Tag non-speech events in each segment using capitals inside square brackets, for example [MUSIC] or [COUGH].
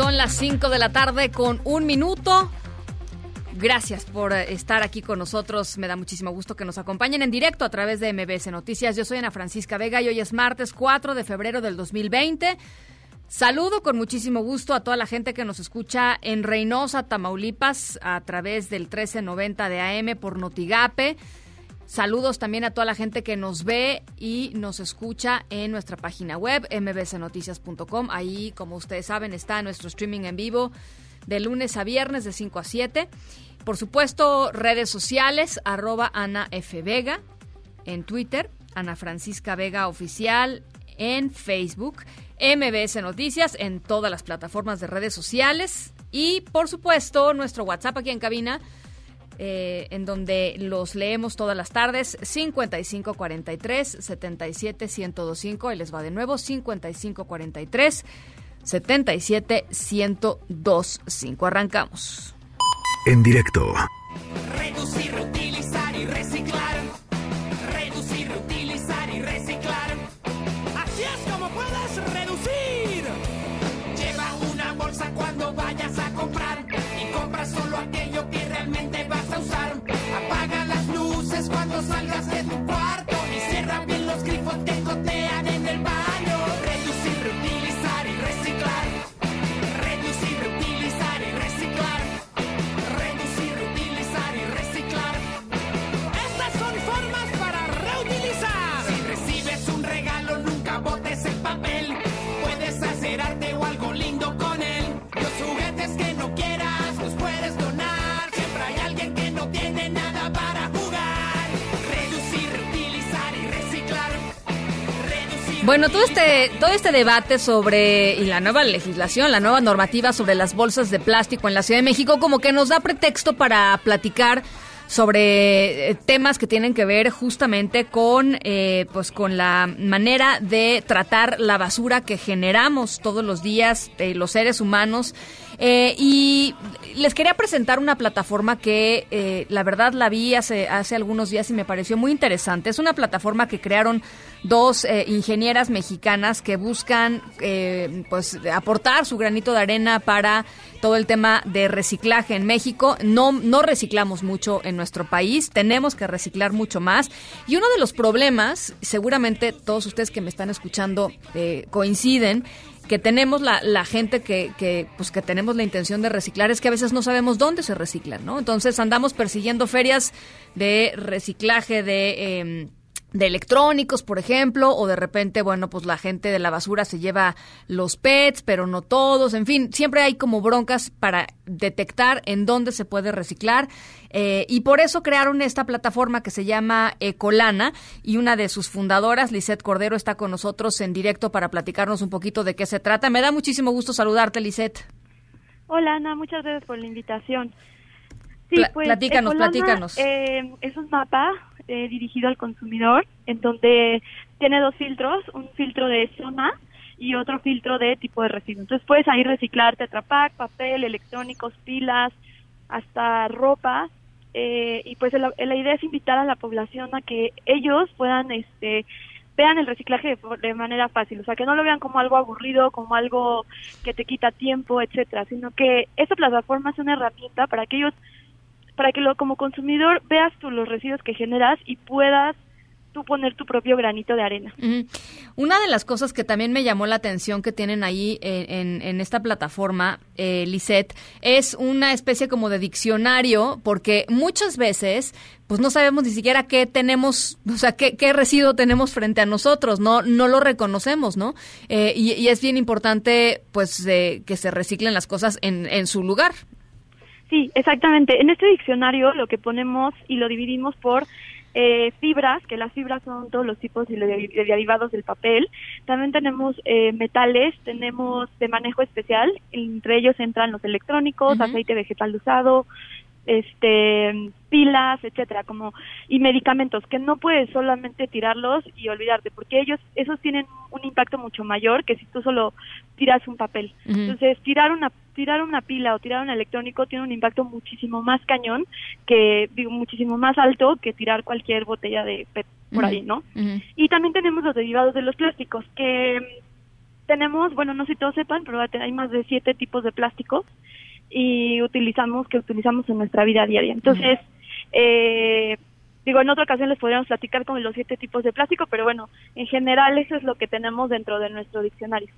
Son las 5 de la tarde con un minuto. Gracias por eh, estar aquí con nosotros. Me da muchísimo gusto que nos acompañen en directo a través de MBS Noticias. Yo soy Ana Francisca Vega y hoy es martes 4 de febrero del 2020. Saludo con muchísimo gusto a toda la gente que nos escucha en Reynosa, Tamaulipas, a través del 1390 de AM por Notigape. Saludos también a toda la gente que nos ve y nos escucha en nuestra página web, mbcnoticias.com. Ahí, como ustedes saben, está nuestro streaming en vivo de lunes a viernes de 5 a 7. Por supuesto, redes sociales, arroba Ana F. Vega en Twitter, Ana Francisca Vega Oficial en Facebook, MBS Noticias en todas las plataformas de redes sociales y, por supuesto, nuestro WhatsApp aquí en cabina, eh, en donde los leemos todas las tardes, 5543 77 1025, y les va de nuevo, 5543 77 1025. Arrancamos. En directo. Reducir, reutilizar y reciclar. Salgas Bueno, todo este, todo este debate sobre y la nueva legislación, la nueva normativa sobre las bolsas de plástico en la Ciudad de México, como que nos da pretexto para platicar sobre eh, temas que tienen que ver justamente con, eh, pues, con la manera de tratar la basura que generamos todos los días eh, los seres humanos. Eh, y les quería presentar una plataforma que eh, la verdad la vi hace, hace algunos días y me pareció muy interesante. Es una plataforma que crearon dos eh, ingenieras mexicanas que buscan eh, pues aportar su granito de arena para todo el tema de reciclaje en México. No, no reciclamos mucho en nuestro país, tenemos que reciclar mucho más. Y uno de los problemas, seguramente todos ustedes que me están escuchando eh, coinciden, que tenemos la, la gente que, que, pues que tenemos la intención de reciclar es que a veces no sabemos dónde se reciclan, ¿no? Entonces andamos persiguiendo ferias de reciclaje de... em, de electrónicos, por ejemplo, o de repente, bueno, pues la gente de la basura se lleva los pets, pero no todos, en fin, siempre hay como broncas para detectar en dónde se puede reciclar eh, y por eso crearon esta plataforma que se llama Ecolana y una de sus fundadoras, Lisette Cordero, está con nosotros en directo para platicarnos un poquito de qué se trata. Me da muchísimo gusto saludarte, Lisette. Hola Ana, muchas gracias por la invitación. Sí, Pla- platícanos, Ecolana, platícanos. eh, es un mapa eh, dirigido al consumidor en donde tiene dos filtros, un filtro de zona y otro filtro de tipo de residuo. Entonces puedes ahí reciclar Tetra Pak, papel, electrónicos, pilas, hasta ropa. eh, y pues la, idea es invitar a la población a que ellos puedan este vean el reciclaje de, de manera fácil, o sea, que no lo vean como algo aburrido, como algo que te quita tiempo, etcétera, sino que esta plataforma es una herramienta para que ellos, para que lo, como consumidor veas tú los residuos que generas y puedas tú poner tu propio granito de arena. Una de las cosas que también me llamó la atención que tienen ahí en, en- esta plataforma, eh, es una especie como de diccionario, porque muchas veces pues no sabemos ni siquiera qué tenemos, o sea, qué, qué residuo tenemos frente a nosotros, no, no lo reconocemos, ¿no? Eh, y, y es bien importante pues eh, que se reciclen las cosas en, en su lugar. Sí, exactamente. En este diccionario lo que ponemos y lo dividimos por eh, fibras, que las fibras son todos los tipos de, de derivados del papel. También tenemos eh, metales, tenemos de manejo especial, entre ellos entran los electrónicos, aceite vegetal usado, este pilas, etcétera, como y medicamentos que no puedes solamente tirarlos y olvidarte, porque ellos esos tienen un impacto mucho mayor que si tú solo tiras un papel. Entonces, tirar una tirar una pila o tirar un electrónico tiene un impacto muchísimo más cañón que digo muchísimo más alto que tirar cualquier botella de PET por ahí, ¿no? Y también tenemos los derivados de los plásticos, que tenemos, bueno, no sé si todos sepan, pero hay más de siete tipos de plásticos y utilizamos, que utilizamos en nuestra vida diaria. Entonces, eh, digo, en otra ocasión les podríamos platicar con los siete tipos de plástico, pero bueno, en general eso es lo que tenemos dentro de nuestro diccionario.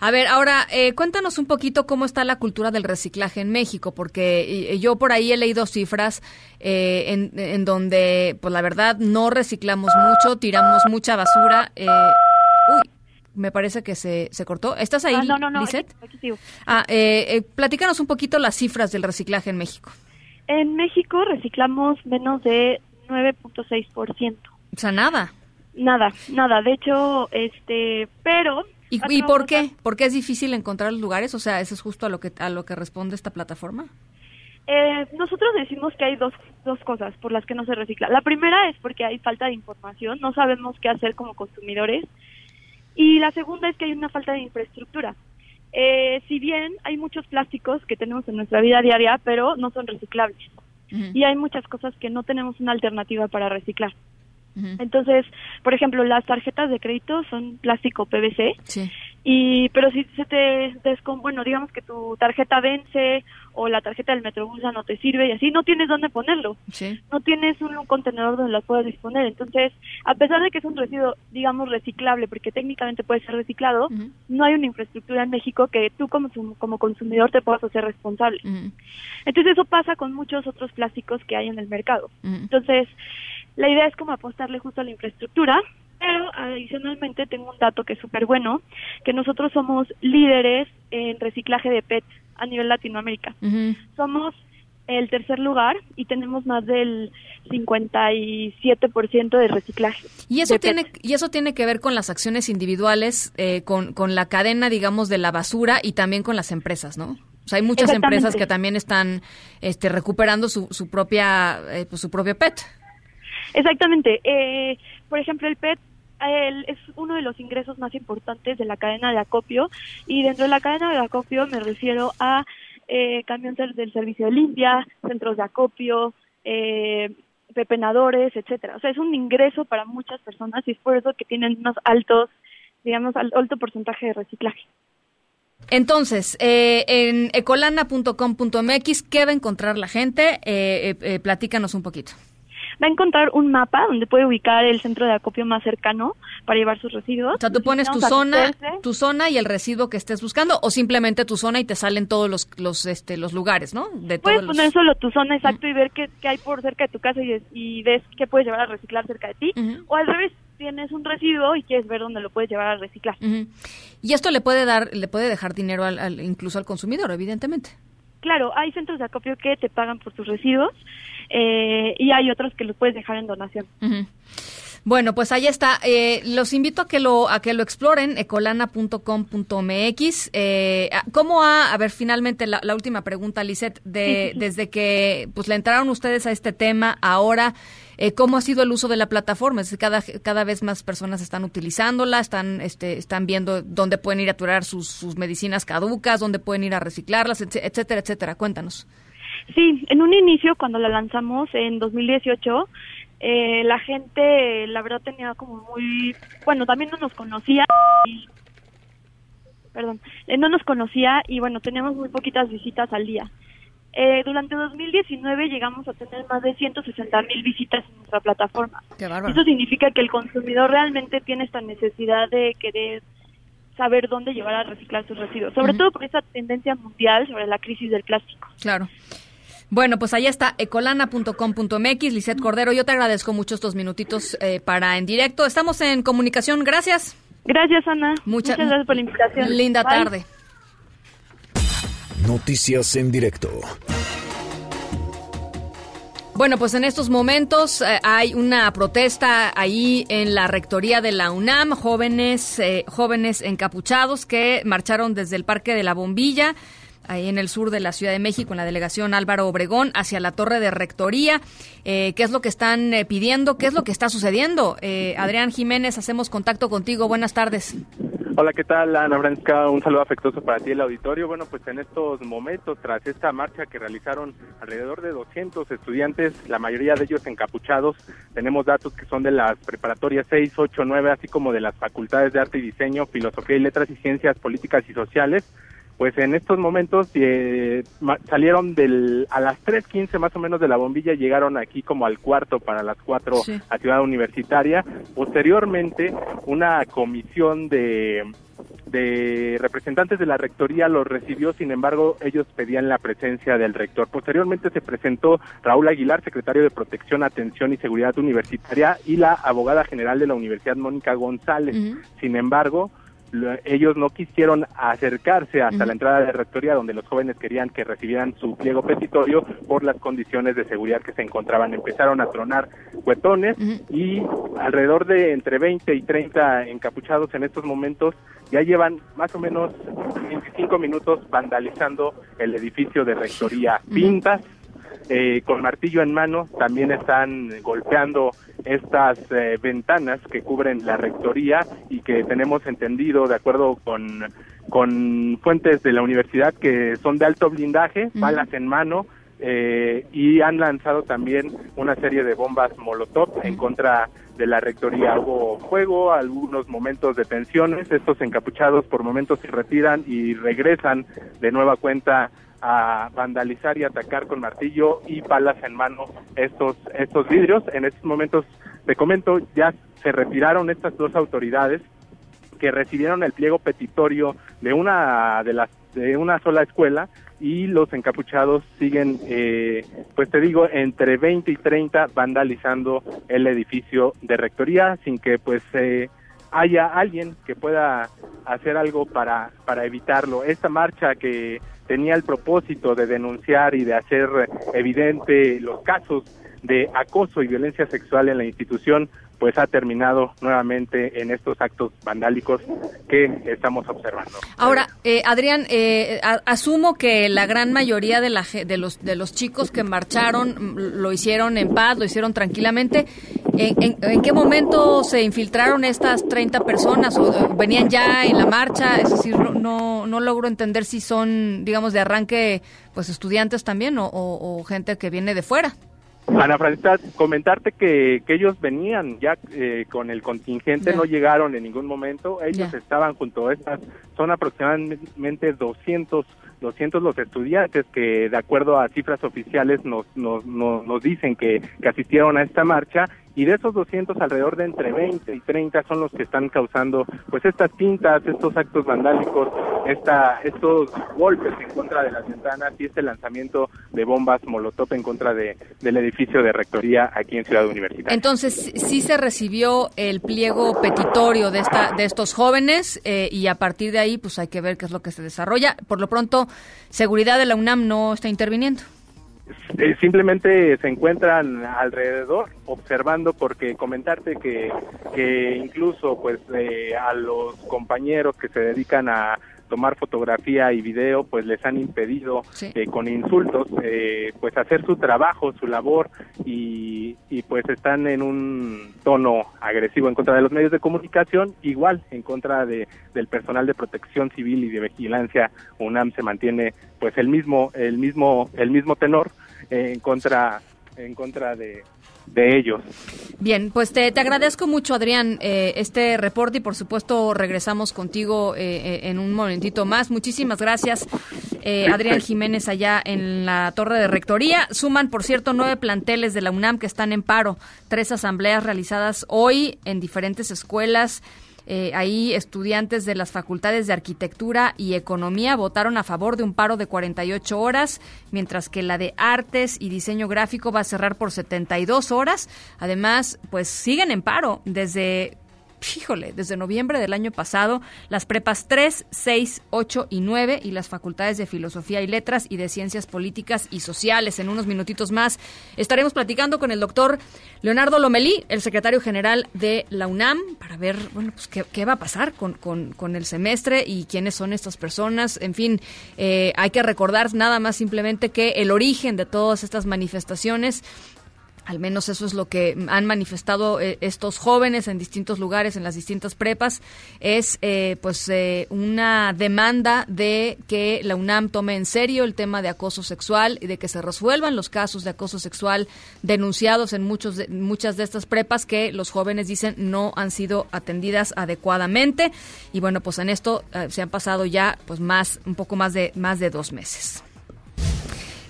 A ver, ahora eh, cuéntanos un poquito cómo está la cultura del reciclaje en México, porque yo por ahí he leído cifras eh, en, en donde, pues la verdad, no reciclamos mucho, tiramos mucha basura. eh, uy, me parece que se, se cortó. ¿Estás ahí, Ah, no, no, no, Lisette? aquí- aquí sigo. Ah, eh, eh, platícanos un poquito las cifras del reciclaje en México. En México reciclamos menos de 9.6%. O sea, nada. Nada, nada. De hecho, este, pero... ¿Y, por qué? ¿Por qué es difícil encontrar los lugares? O sea, ¿eso es justo a lo que, a lo que responde esta plataforma? Eh, nosotros decimos que hay dos, dos cosas por las que no se recicla. La primera es porque hay falta de información, no sabemos qué hacer como consumidores. Y la segunda es que hay una falta de infraestructura. Eh, si bien hay muchos plásticos que tenemos en nuestra vida diaria, pero no son reciclables. Y hay muchas cosas que no tenemos una alternativa para reciclar. Entonces, por ejemplo, las tarjetas de crédito son plástico PVC Sí. y pero si se te descom bueno digamos que tu tarjeta vence o la tarjeta del Metrobús ya no te sirve y así no tienes dónde ponerlo. Sí. no tienes un, un contenedor donde las puedas disponer. Entonces a pesar de que es un residuo digamos reciclable porque técnicamente puede ser reciclado no hay una infraestructura en México que tú como como consumidor te puedas hacer responsable. Entonces eso pasa con muchos otros plásticos que hay en el mercado. Entonces, la idea es como apostarle justo a la infraestructura, pero adicionalmente tengo un dato que es súper bueno, que nosotros somos líderes en reciclaje de PET a nivel Latinoamérica. Somos el tercer lugar y tenemos más del 57% de reciclaje. Y eso PET. tiene y eso tiene que ver con las acciones individuales, eh, con, con la cadena, digamos, de la basura y también con las empresas, ¿no? O sea, hay muchas empresas que también están este, recuperando su, su propia eh, pues, su propio PET. Exactamente. Eh, por ejemplo, el PET el- es uno de los ingresos más importantes de la cadena de acopio y dentro de la cadena de acopio me refiero a eh, camiones del servicio de limpia, centros de acopio, eh, pepenadores, etcétera. O sea, es un ingreso para muchas personas y es por eso que tienen unos altos, digamos, al- alto porcentaje de reciclaje. Entonces, eh, en ecolana.com.mx, ¿qué va a encontrar la gente? Eh, eh, eh, platícanos un poquito. Va a encontrar un mapa donde puede ubicar el centro de acopio más cercano para llevar sus residuos. O sea, tú pones tu zona, tu zona y el residuo que estés buscando, o simplemente tu zona y te salen todos los, los, este, los lugares, ¿no? De Puedes todos los- poner solo tu zona exacto y ver qué, qué hay por cerca de tu casa y, y ves qué puedes llevar a reciclar cerca de ti. O al revés, tienes un residuo y quieres ver dónde lo puedes llevar a reciclar. Y esto le puede dar, le puede dejar dinero al, al- incluso al consumidor, evidentemente. Claro, hay centros de acopio que te pagan por tus residuos eh, y hay otros que los puedes dejar en donación. Bueno, pues ahí está. Eh, los invito a que lo a que lo exploren, ecolana.com.mx. Eh, ah, ¿Cómo ha, a ver, finalmente la, la última pregunta, Lisette, de, desde que pues le entraron ustedes a este tema ahora, eh, ¿cómo ha sido el uso de la plataforma? Es decir, cada, cada vez más personas están utilizándola, están, este, están viendo dónde pueden ir a aturar sus, sus medicinas caducas, dónde pueden ir a reciclarlas, etc- etcétera, etcétera. Cuéntanos. Sí, en un inicio, cuando la lanzamos en 2018, eh, la gente, la verdad, tenía como muy. Bueno, también no nos conocía. Y, perdón, eh, no nos conocía y bueno, teníamos muy poquitas visitas al día. Eh, durante 2019 llegamos a tener más de 160 mil visitas en nuestra plataforma. Eso significa que el consumidor realmente tiene esta necesidad de querer saber dónde llevar a reciclar sus residuos, sobre todo por esta tendencia mundial sobre la crisis del plástico. Claro. Bueno, pues ahí está, ecolana.com.mx, Lisette Cordero. Yo te agradezco mucho estos minutitos eh, para en directo. Estamos en comunicación. Gracias. Gracias, Ana. Mucha- Muchas gracias por la invitación. Linda Bye. tarde. Noticias en directo. Bueno, pues en estos momentos eh, hay una protesta ahí en la rectoría de la UNAM, jóvenes, eh, jóvenes encapuchados que marcharon desde el Parque de la Bombilla ahí en el sur de la Ciudad de México, en la delegación Álvaro Obregón, hacia la torre de rectoría. Eh, ¿Qué es lo que están eh, pidiendo? ¿Qué es lo que está sucediendo? Eh, Adrián Jiménez, hacemos contacto contigo. Buenas tardes. Hola, ¿qué tal, Ana Francisca? Un saludo afectuoso para ti, el auditorio. Bueno, pues en estos momentos, tras esta marcha que realizaron alrededor de 200 estudiantes, la mayoría de ellos encapuchados, tenemos datos que son de las preparatorias 6, 8, 9, así como de las facultades de arte y diseño, filosofía y letras y ciencias políticas y sociales pues en estos momentos eh, salieron del, a las 3.15 más o menos de la bombilla, llegaron aquí como al cuarto para las 4 a Ciudad Universitaria. Posteriormente, una comisión de, de representantes de la rectoría los recibió, sin embargo, ellos pedían la presencia del rector. Posteriormente se presentó Raúl Aguilar, secretario de Protección, Atención y Seguridad Universitaria, y la abogada general de la Universidad, Mónica González. Sin embargo, ellos no quisieron acercarse hasta la entrada de rectoría donde los jóvenes querían que recibieran su pliego petitorio por las condiciones de seguridad que se encontraban. Empezaron a tronar cuetones y alrededor de entre 20 y 30 encapuchados en estos momentos ya llevan más o menos 25 minutos vandalizando el edificio de rectoría. Pintas, eh, con martillo en mano también están golpeando estas eh, ventanas que cubren la rectoría y que tenemos entendido de acuerdo con, con fuentes de la universidad que son de alto blindaje, balas en mano, eh, y han lanzado también una serie de bombas Molotov en contra de la rectoría. Hubo fuego, algunos momentos de tensiones, estos encapuchados por momentos se retiran y regresan de nueva cuenta a vandalizar y atacar con martillo y balas en mano estos estos vidrios. En estos momentos, te comento, ya se retiraron estas dos autoridades que recibieron el pliego petitorio de una de las de una sola escuela y los encapuchados siguen, eh, pues te digo, entre 20 y 30 vandalizando el edificio de rectoría sin que pues eh, haya alguien que pueda hacer algo para, para evitarlo. Esta marcha que tenía el propósito de denunciar y de hacer evidente los casos de acoso y violencia sexual en la institución, pues ha terminado nuevamente en estos actos vandálicos que estamos observando. Ahora, eh, Adrián, eh, asumo que la gran mayoría de, la, de, los, de los chicos que marcharon mm, lo hicieron en paz, lo hicieron tranquilamente. ¿En, qué momento se infiltraron estas 30 personas o eh, venían ya en la marcha? Es decir, no, no, logro entender si son, digamos, de arranque, pues estudiantes también o, o gente que viene de fuera. Ana Francisca, comentarte que, que ellos venían ya eh, con el contingente, no llegaron en ningún momento, ellos estaban junto a estas, son aproximadamente 200 200 los estudiantes que de acuerdo a cifras oficiales nos, nos, nos, dicen que, que, asistieron a esta marcha y de esos 200 alrededor de entre 20 y 30 son los que están causando pues estas pintas, estos actos vandálicos, esta, estos golpes en contra de las ventanas y este lanzamiento de bombas molotov en contra de, del edificio de rectoría aquí en Ciudad Universitaria. Entonces sí se recibió el pliego petitorio de esta de estos jóvenes eh, y a partir de ahí pues hay que ver qué es lo que se desarrolla. Por lo pronto, seguridad de la UNAM no está interviniendo. Eh, simplemente se encuentran alrededor observando porque comentarte que, que incluso pues eh, a los compañeros que se dedican a tomar fotografía y video, pues les han impedido eh, con insultos, eh, pues hacer su trabajo, su labor y, y, pues están en un tono agresivo en contra de los medios de comunicación, igual en contra de, del personal de protección civil y de vigilancia. UNAM se mantiene pues el mismo, el mismo, el mismo tenor eh, en contra, en contra de, de ellos. Bien, pues te, te agradezco mucho, Adrián, eh, este reporte y por supuesto regresamos contigo eh, eh, en un momentito más. Muchísimas gracias, Adrián Jiménez, allá en la Torre de Rectoría. Suman, por cierto, nueve planteles de la UNAM que están en paro, tres asambleas realizadas hoy en diferentes escuelas. Eh, ahí estudiantes de las facultades de arquitectura y economía votaron a favor de un paro de 48 horas, mientras que la de artes y diseño gráfico va a cerrar por 72 horas. Además, pues siguen en paro desde híjole, desde noviembre del año pasado, las prepas 3, 6, 8 y 9 y las facultades de Filosofía y Letras y de Ciencias Políticas y Sociales. En unos minutitos más estaremos platicando con el doctor Leonardo Lomelí, el secretario general de la UNAM, para ver, bueno, pues qué, va a pasar con, con, el semestre y quiénes son estas personas. En fin, eh, hay que recordar nada más simplemente que el origen de todas estas manifestaciones al menos eso es lo que han manifestado eh, estos jóvenes en distintos lugares, en las distintas prepas, es eh, pues eh, una demanda de que la UNAM tome en serio el tema de acoso sexual y de que se resuelvan los casos de acoso sexual denunciados en muchos muchas de estas prepas que los jóvenes dicen no han sido atendidas adecuadamente y bueno pues en esto se han pasado ya pues más un poco más de más de dos meses.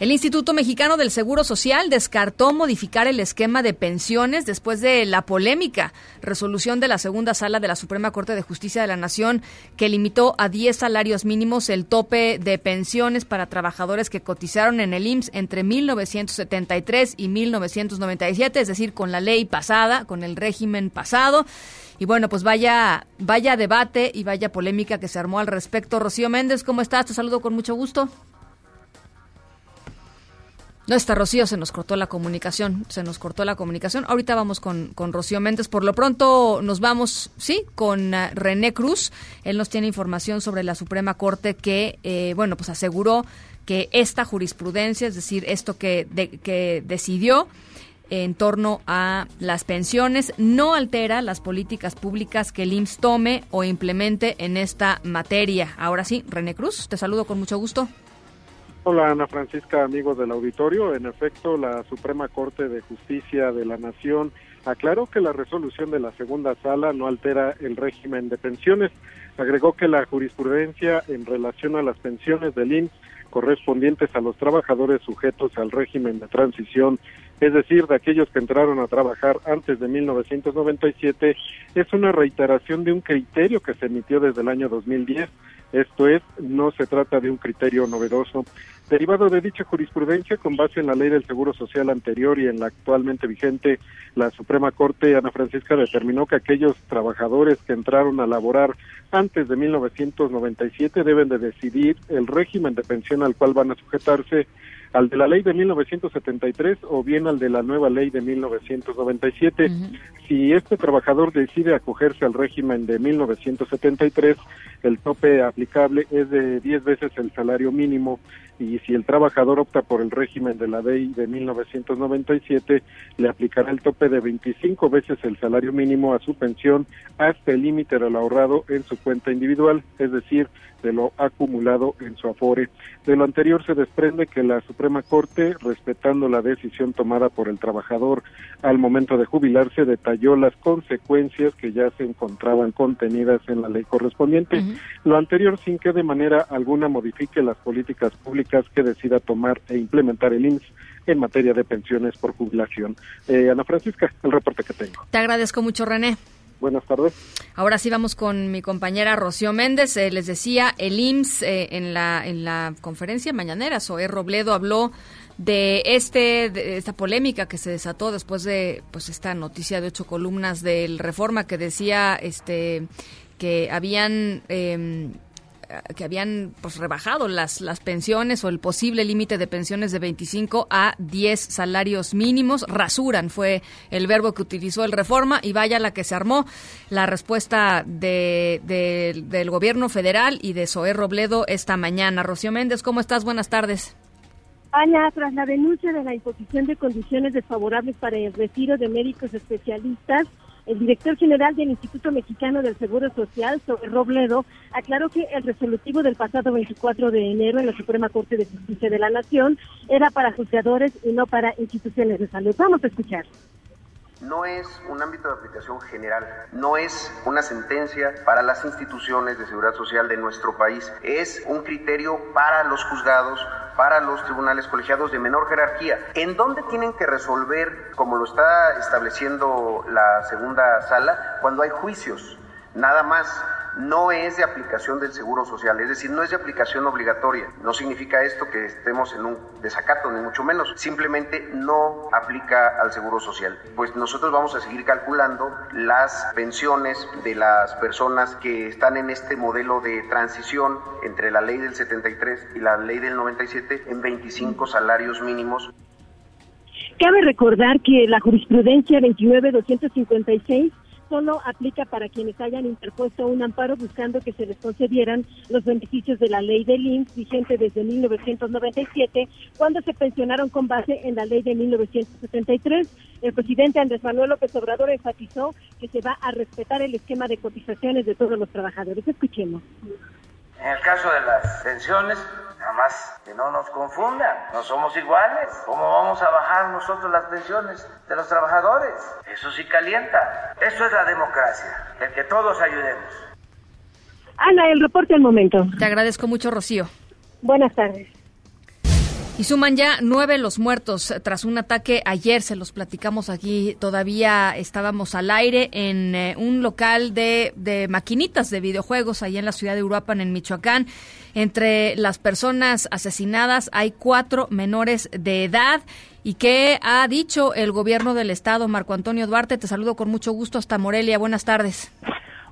El Instituto Mexicano del Seguro Social descartó modificar el esquema de pensiones después de la polémica resolución de la segunda sala de la Suprema Corte de Justicia de la Nación que limitó a 10 salarios mínimos el tope de pensiones para trabajadores que cotizaron en el IMSS entre 1973 y 1997, es decir, con la ley pasada, con el régimen pasado. Y bueno, pues vaya, vaya debate y vaya polémica que se armó al respecto. Rocío Méndez, ¿cómo estás? Te saludo con mucho gusto. No está Rocío, se nos cortó la comunicación, se nos cortó la comunicación. Ahorita vamos con, con Rocío Méndez. Por lo pronto nos vamos, sí, con uh, René Cruz. Él nos tiene información sobre la Suprema Corte que, eh, bueno, pues aseguró que esta jurisprudencia, es decir, esto que, que decidió en torno a las pensiones, no altera las políticas públicas que el IMSS tome o implemente en esta materia. Ahora sí, René Cruz, te saludo con mucho gusto. Hola Ana Francisca, amigos del auditorio. En efecto, la Suprema Corte de Justicia de la Nación aclaró que la resolución de la segunda sala no altera el régimen de pensiones. Agregó que la jurisprudencia en relación a las pensiones del IMSS correspondientes a los trabajadores sujetos al régimen de transición, es decir, de aquellos que entraron a trabajar antes de 1997, es una reiteración de un criterio que se emitió desde el año 2010 esto es, no se trata de un criterio novedoso. Derivado de dicha jurisprudencia, con base en la ley del Seguro Social anterior y en la actualmente vigente, la Suprema Corte, Ana Francisca, determinó que aquellos trabajadores que entraron a laborar antes de 1997 deben de decidir el régimen de pensión al cual van a sujetarse al de la ley de 1973 o bien al de la nueva ley de 1997. Si este trabajador decide acogerse al régimen de 1973, el tope aplicable es de 10 veces el salario mínimo y si el trabajador opta por el régimen de la ley de 1997, le aplicará el tope de 25 veces el salario mínimo a su pensión hasta el límite del ahorrado en su cuenta individual, es decir, de lo acumulado en su afore. De lo anterior se desprende que la Suprema Corte, respetando la decisión tomada por el trabajador al momento de jubilarse, detalló las consecuencias que ya se encontraban contenidas en la ley correspondiente. Lo anterior sin que de manera alguna modifique las políticas públicas que decida tomar e implementar el INSS en materia de pensiones por jubilación. Eh, Ana Francisca, el reporte que tengo. Te agradezco mucho, René. Buenas tardes. Ahora sí vamos con mi compañera Rocío Méndez. Eh, les decía, el IMSS eh, en, la, en la conferencia mañanera, Zoé Robledo habló de este de esta polémica que se desató después de pues esta noticia de ocho columnas del Reforma que decía este que habían eh, que habían pues rebajado las, las pensiones o el posible límite de pensiones de 25 a 10 salarios mínimos. Rasuran fue el verbo que utilizó el reforma y vaya la que se armó. La respuesta de, del gobierno federal y de Zoé Robledo esta mañana. Rocío Méndez, ¿cómo estás? Buenas tardes. Ana, tras la denuncia de la imposición de condiciones desfavorables para el retiro de médicos especialistas, el director general del Instituto Mexicano del Seguro Social, Robledo, aclaró que el resolutivo del pasado 24 de enero en la Suprema Corte de Justicia de la Nación era para juzgadores y no para instituciones de salud. Vamos a escuchar no es un ámbito de aplicación general, no es una sentencia para las instituciones de seguridad social de nuestro país, es un criterio para los juzgados, para los tribunales colegiados de menor jerarquía, en donde tienen que resolver, como lo está estableciendo la segunda sala, cuando hay juicios, nada más no es de aplicación del Seguro Social, es decir, no es de aplicación obligatoria. No significa esto que estemos en un desacato, ni mucho menos. Simplemente no aplica al Seguro Social. Pues nosotros vamos a seguir calculando las pensiones de las personas que están en este modelo de transición entre la ley del 73 y la ley del 97 en 25 salarios mínimos. Cabe recordar que la jurisprudencia 29256 solo aplica para quienes hayan interpuesto un amparo buscando que se les concedieran los beneficios de la ley del IMSS vigente desde 1997, cuando se pensionaron con base en la ley de 1973. El presidente Andrés Manuel López Obrador enfatizó que se va a respetar el esquema de cotizaciones de todos los trabajadores. Escuchemos. En el caso de las pensiones, nada más que no nos confundan, no somos iguales. ¿Cómo vamos a bajar nosotros las pensiones de los trabajadores? Eso sí calienta. Eso es la democracia, el que todos ayudemos. Ana, el reporte al momento. Te agradezco mucho, Rocío. Buenas tardes. Y suman ya nueve los muertos tras un ataque ayer, se los platicamos aquí, todavía estábamos al aire en eh, un local de, de, maquinitas de videojuegos ahí en la ciudad de Uruapan, en Michoacán. Entre las personas asesinadas hay cuatro menores de edad. ¿Y qué ha dicho el gobierno del estado, Marco Antonio Duarte? Te saludo con mucho gusto hasta Morelia. Buenas tardes.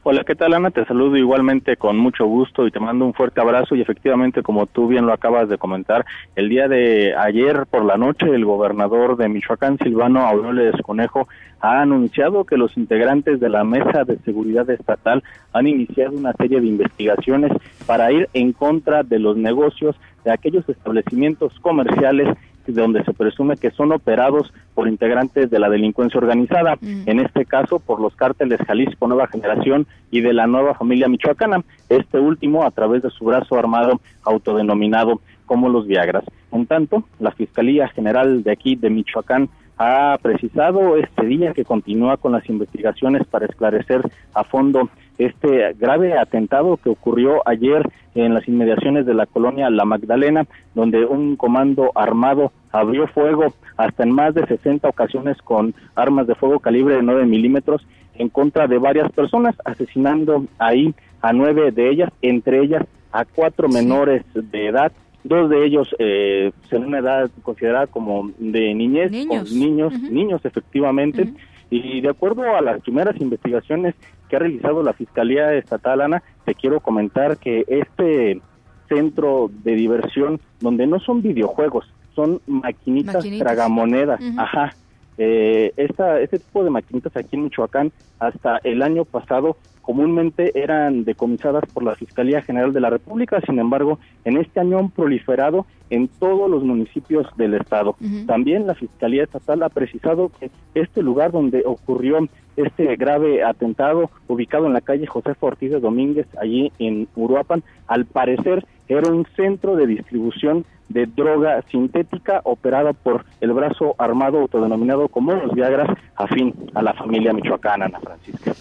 Hola, ¿qué tal Ana? Te saludo igualmente con mucho gusto y te mando un fuerte abrazo y efectivamente, como tú bien lo acabas de comentar, el día de ayer por la noche el gobernador de Michoacán, Silvano Aureoles Conejo, ha anunciado que los integrantes de la Mesa de Seguridad Estatal han iniciado una serie de investigaciones para ir en contra de los negocios de aquellos establecimientos comerciales donde se presume que son operados por integrantes de la delincuencia organizada, en este caso por los cárteles Jalisco Nueva Generación y de la nueva familia michoacana, este último a través de su brazo armado autodenominado como los Viagras. En tanto, la Fiscalía General de aquí de Michoacán ha precisado este día que continúa con las investigaciones para esclarecer a fondo este grave atentado que ocurrió ayer en las inmediaciones de la colonia La Magdalena, donde un comando armado abrió fuego hasta en más de 60 ocasiones con armas de fuego calibre de 9 milímetros en contra de varias personas, asesinando ahí a nueve de ellas, entre ellas a cuatro menores de edad, dos de ellos eh, en una edad considerada como de niñez, niños, con niños, niños efectivamente, y de acuerdo a las primeras investigaciones que ha realizado la Fiscalía Estatal, Ana, te quiero comentar que este centro de diversión, donde no son videojuegos, son maquinitas, Maquinitas. tragamonedas, ajá. Eh, esta, este tipo de maquinitas aquí en Michoacán, hasta el año pasado, comúnmente eran decomisadas por la Fiscalía General de la República, sin embargo, en este año han proliferado en todos los municipios del estado. También la Fiscalía Estatal ha precisado que este lugar donde ocurrió este grave atentado, ubicado en la calle José Ortiz de Domínguez, allí en Uruapan, al parecer era un centro de distribución de droga sintética operada por el brazo armado autodenominado como los Viagras, afín a la familia michoacana, Ana Francisca.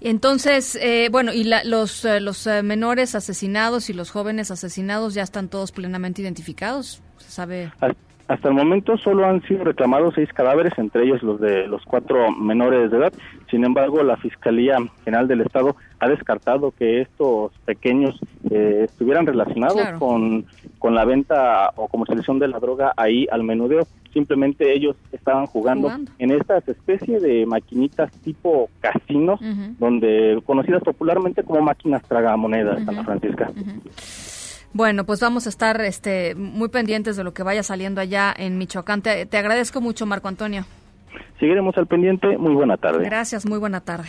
Entonces, eh, bueno, y la- los, eh, los eh, menores asesinados y los jóvenes asesinados ya están todos plenamente identificados. Se sabe. Hasta el momento solo han sido reclamados seis cadáveres, entre ellos los de los cuatro menores de edad. Sin embargo, la Fiscalía General del Estado ha descartado que estos pequeños eh, estuvieran relacionados Claro. con, con la venta o comercialización de la droga ahí al menudeo. Simplemente ellos estaban jugando, Jugando. en estas especie de maquinitas tipo casinos, donde conocidas popularmente como máquinas tragamonedas. Ana Francisca. Bueno, pues vamos a estar este, muy pendientes de lo que vaya saliendo allá en Michoacán. Te, te agradezco mucho, Marco Antonio. Seguiremos al pendiente. Muy buena tarde. Gracias, muy buena tarde.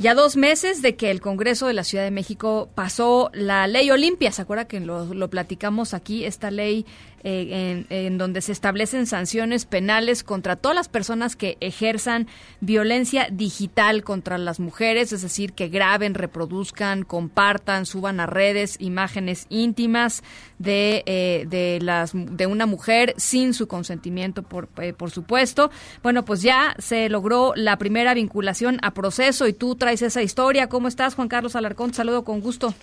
Ya dos meses de que el Congreso de la Ciudad de México pasó la ley Olimpia. ¿Se acuerda que lo, lo platicamos aquí? Esta ley eh, en, en donde se establecen sanciones penales contra todas las personas que ejerzan violencia digital contra las mujeres, es decir, que graben, reproduzcan, compartan, suban a redes imágenes íntimas de, eh, de, las, de una mujer sin su consentimiento, por, eh, por supuesto. Bueno, pues ya se logró la primera vinculación a proceso y tú traes esa historia. ¿Cómo estás, Juan Carlos Alarcón? Te saludo con gusto.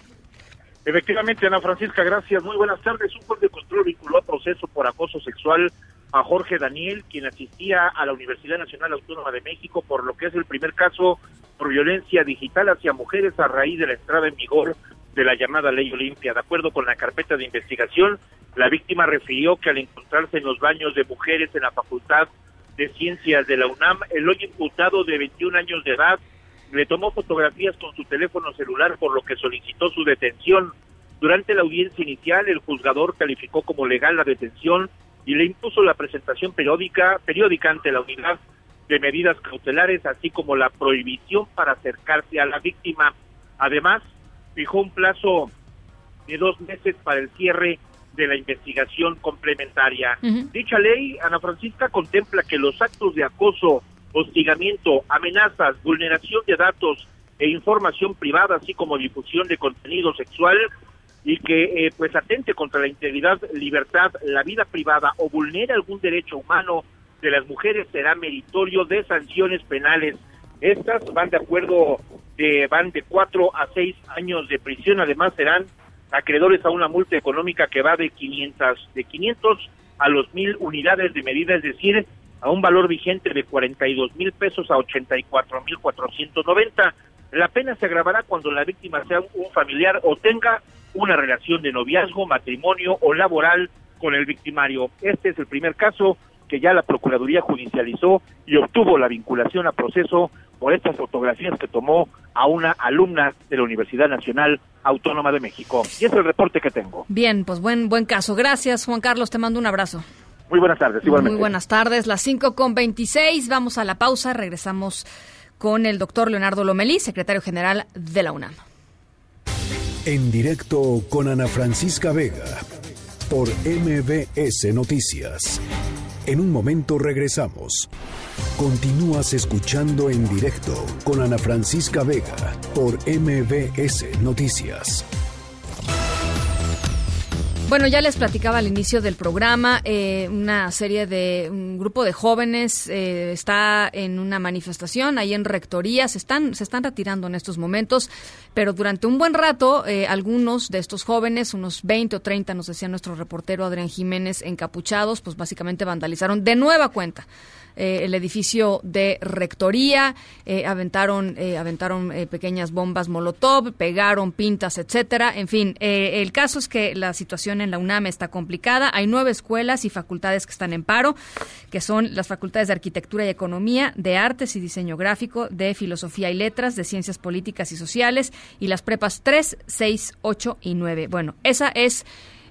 Efectivamente, Ana Francisca, gracias. Muy buenas tardes. Un juez de control vinculó a proceso por acoso sexual a Jorge Daniel, quien asistía a la Universidad Nacional Autónoma de México por lo que es el primer caso por violencia digital hacia mujeres a raíz de la entrada en vigor de la llamada Ley Olimpia. De acuerdo con la carpeta de investigación, la víctima refirió que al encontrarse en los baños de mujeres en la Facultad de Ciencias de la UNAM, el hoy imputado de 21 años de edad le tomó fotografías con su teléfono celular por lo que solicitó su detención. Durante la audiencia inicial, el juzgador calificó como legal la detención y le impuso la presentación periódica, periódica ante la unidad de medidas cautelares, así como la prohibición para acercarse a la víctima. Además, fijó un plazo de dos meses para el cierre de la investigación complementaria. Dicha ley, Ana Francisca, contempla que los actos de acoso, hostigamiento, amenazas, vulneración de datos e información privada, así como difusión de contenido sexual y que eh, pues atente contra la integridad, libertad, la vida privada o vulnere algún derecho humano de las mujeres será meritorio de sanciones penales. Estas van de acuerdo, de, van de cuatro a seis años de prisión. Además serán acreedores a una multa económica que va de 500, de 500 a los mil unidades de medida, es decir, a un valor vigente de 42 mil pesos a 84 mil 490. La pena se agravará cuando la víctima sea un familiar o tenga una relación de noviazgo, matrimonio o laboral con el victimario. Este es el primer caso que ya la Procuraduría judicializó y obtuvo la vinculación a proceso por estas fotografías que tomó a una alumna de la Universidad Nacional Autónoma de México. Y es el reporte que tengo. Bien, pues buen, buen caso. Gracias, Juan Carlos. Te mando un abrazo. Muy buenas tardes, igualmente. Muy buenas tardes. Las 5 con 26. Vamos a la pausa. Regresamos con el doctor Leonardo Lomelí, secretario general de la UNAM. En directo con Ana Francisca Vega por MBS Noticias. En un momento regresamos. Continúas escuchando en directo con Ana Francisca Vega por MBS Noticias. Bueno, ya les platicaba al inicio del programa, eh, una serie de, un grupo de jóvenes eh, está en una manifestación ahí en Rectoría, se están, se están retirando en estos momentos, pero durante un buen rato eh, algunos de estos jóvenes, unos 20 o 30, nos decía nuestro reportero Adrián Jiménez, encapuchados, pues básicamente vandalizaron de nueva cuenta eh, el edificio de rectoría, eh, aventaron, eh, aventaron pequeñas bombas molotov, pegaron pintas, etcétera. En fin, el caso es que la situación en la UNAM está complicada. Hay nueve escuelas y facultades que están en paro, que son las facultades de Arquitectura y Economía, de Artes y Diseño Gráfico, de Filosofía y Letras, de Ciencias Políticas y Sociales y las prepas 3, 6, 8 y 9. Bueno, esa es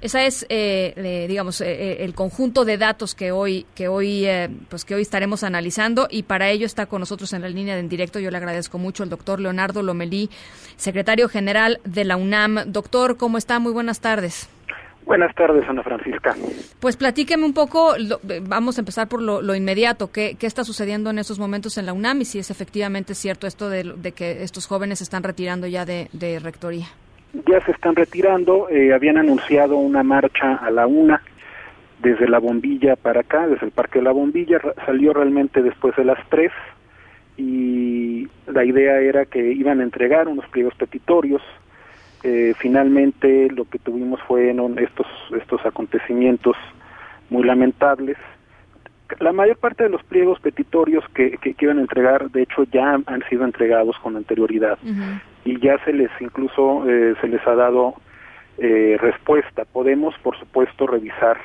esa es, eh, digamos, eh, eh, el conjunto de datos que hoy, que hoy, pues que hoy estaremos analizando y para ello está con nosotros en la línea de en directo. Yo le agradezco mucho el doctor Leonardo Lomelí, secretario general de la UNAM. Doctor, ¿cómo está? Muy buenas tardes. Buenas tardes, Ana Francisca. Pues platíqueme un poco, vamos a empezar por lo, inmediato, ¿qué, ¿qué, está sucediendo en estos momentos en la UNAM y si es efectivamente cierto esto de, que estos jóvenes se están retirando ya de rectoría? Ya se están retirando, eh, habían anunciado una marcha a la una desde la bombilla para acá, desde el Parque de la Bombilla, salió realmente después de las tres y la idea era que iban a entregar unos pliegos petitorios. Eh, finalmente lo que tuvimos fue estos, estos acontecimientos muy lamentables. La mayor parte de los pliegos petitorios que, que, iban a entregar, de hecho, ya han sido entregados con anterioridad y ya se les incluso eh, se les ha dado eh, respuesta. Podemos, por supuesto, revisar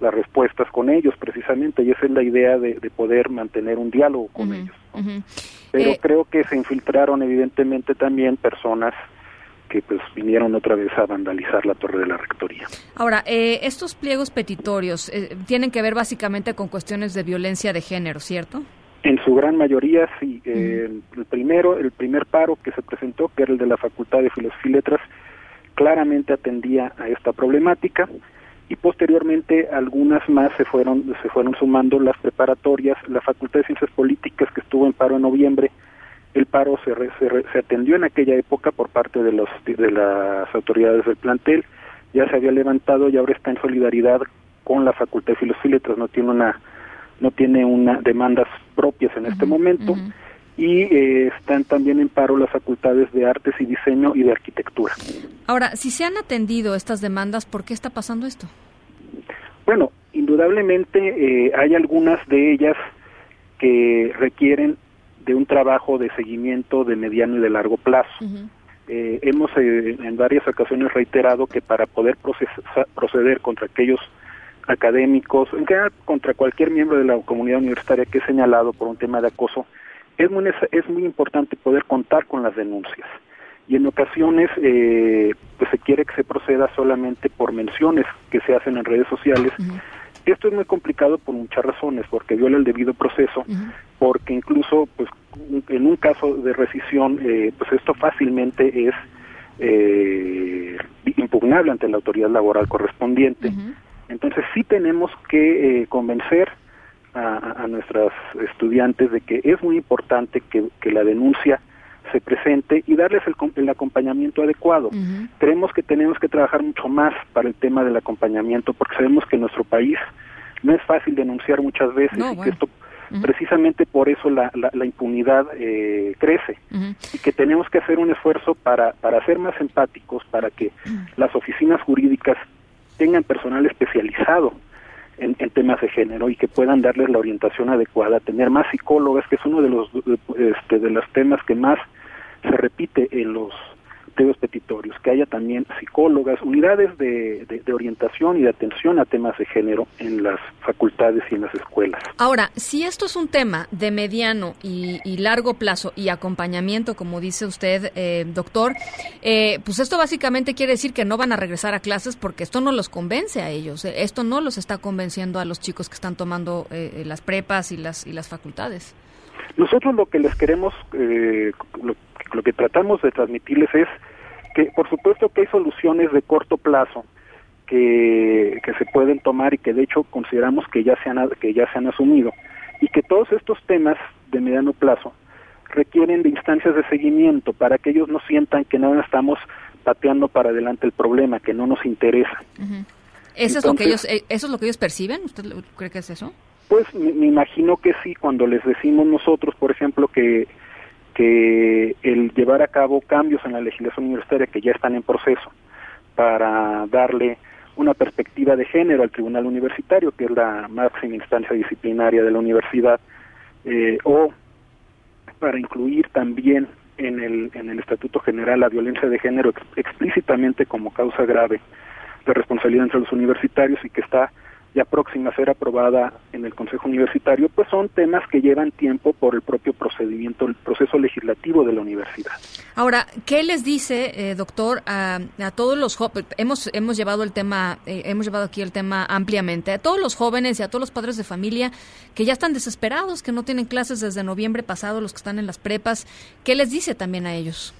las respuestas con ellos precisamente y esa es la idea de, poder mantener un diálogo con ellos. Pero eh, creo que se infiltraron evidentemente también personas que pues vinieron otra vez a vandalizar la torre de la rectoría. Ahora, estos pliegos petitorios tienen que ver básicamente con cuestiones de violencia de género, ¿cierto? En su gran mayoría, sí. Eh, el primero, el primer paro que se presentó, que era el de la Facultad de Filosofía y Letras, claramente atendía a esta problemática y posteriormente algunas más se fueron se fueron sumando las preparatorias, la Facultad de Ciencias Políticas que estuvo en paro en noviembre, el paro se, se, atendió en aquella época por parte de los de las autoridades del plantel, ya se había levantado y ahora está en solidaridad con la Facultad de Filosofía y Letras, no tiene una no tiene una demandas propias en este momento y eh, están también en paro las facultades de artes y diseño y de arquitectura. Ahora, si se han atendido estas demandas, ¿por qué está pasando esto? Bueno, indudablemente eh, hay algunas de ellas que requieren de un trabajo de seguimiento de mediano y de largo plazo. Eh, hemos eh, en varias ocasiones reiterado que para poder procesa- proceder contra aquellos académicos, en general contra cualquier miembro de la comunidad universitaria que es señalado por un tema de acoso, es muy, es muy importante poder contar con las denuncias. Y en ocasiones eh, pues se quiere que se proceda solamente por menciones que se hacen en redes sociales. Esto es muy complicado por muchas razones, porque viola el debido proceso, porque incluso pues en un caso de rescisión, eh, pues esto fácilmente es eh, impugnable ante la autoridad laboral correspondiente. Entonces sí tenemos que eh, convencer a, nuestras estudiantes de que es muy importante que, que la denuncia se presente y darles el, el acompañamiento adecuado. Creemos que tenemos que trabajar mucho más para el tema del acompañamiento porque sabemos que en nuestro país no es fácil denunciar muchas veces No, y bueno. que esto precisamente por eso la, la, la impunidad eh, crece y que tenemos que hacer un esfuerzo para, para ser más empáticos, para que las oficinas jurídicas tengan personal especializado en, en temas de género y que puedan darles la orientación adecuada, tener más psicólogas, que es uno de los este, de los temas que más se repite en los petitorios, que haya también psicólogas, unidades de, de- de orientación y de atención a temas de género en las facultades y en las escuelas. Ahora, si esto es un tema de mediano y, y largo plazo y acompañamiento, como dice usted, eh, doctor, eh, pues esto básicamente quiere decir que no van a regresar a clases porque esto no los convence a ellos. eh, Esto no los está convenciendo a los chicos que están tomando eh, las prepas y las, y las facultades. Nosotros lo que les queremos, eh, lo, lo que tratamos de transmitirles es que por supuesto que hay soluciones de corto plazo que, que se pueden tomar y que de hecho consideramos que ya se han, que ya se han asumido y que todos estos temas de mediano plazo requieren de instancias de seguimiento para que ellos no sientan que nada estamos pateando para adelante el problema, que no nos interesa. ¿Eso, es lo que ellos, eh, ¿Eso es lo que ellos perciben? ¿Usted cree que es eso? Pues me, me imagino que sí, cuando les decimos nosotros, por ejemplo, que, que el llevar a cabo cambios en la legislación universitaria que ya están en proceso para darle una perspectiva de género al tribunal universitario, que es la máxima instancia disciplinaria de la universidad, eh, o para incluir también en el, en el Estatuto General la violencia de género ex- explícitamente como causa grave de responsabilidad entre los universitarios y que está ya próxima a ser aprobada en el Consejo Universitario, pues son temas que llevan tiempo por el propio procedimiento, el proceso legislativo de la universidad. Ahora, ¿qué les dice, eh, doctor, a, a todos los jóvenes? Hemos, hemos llevado el tema, eh, hemos llevado aquí el tema ampliamente, a todos los jóvenes y a todos los padres de familia que ya están desesperados, que no tienen clases desde noviembre pasado, los que están en las prepas, ¿qué les dice también a ellos?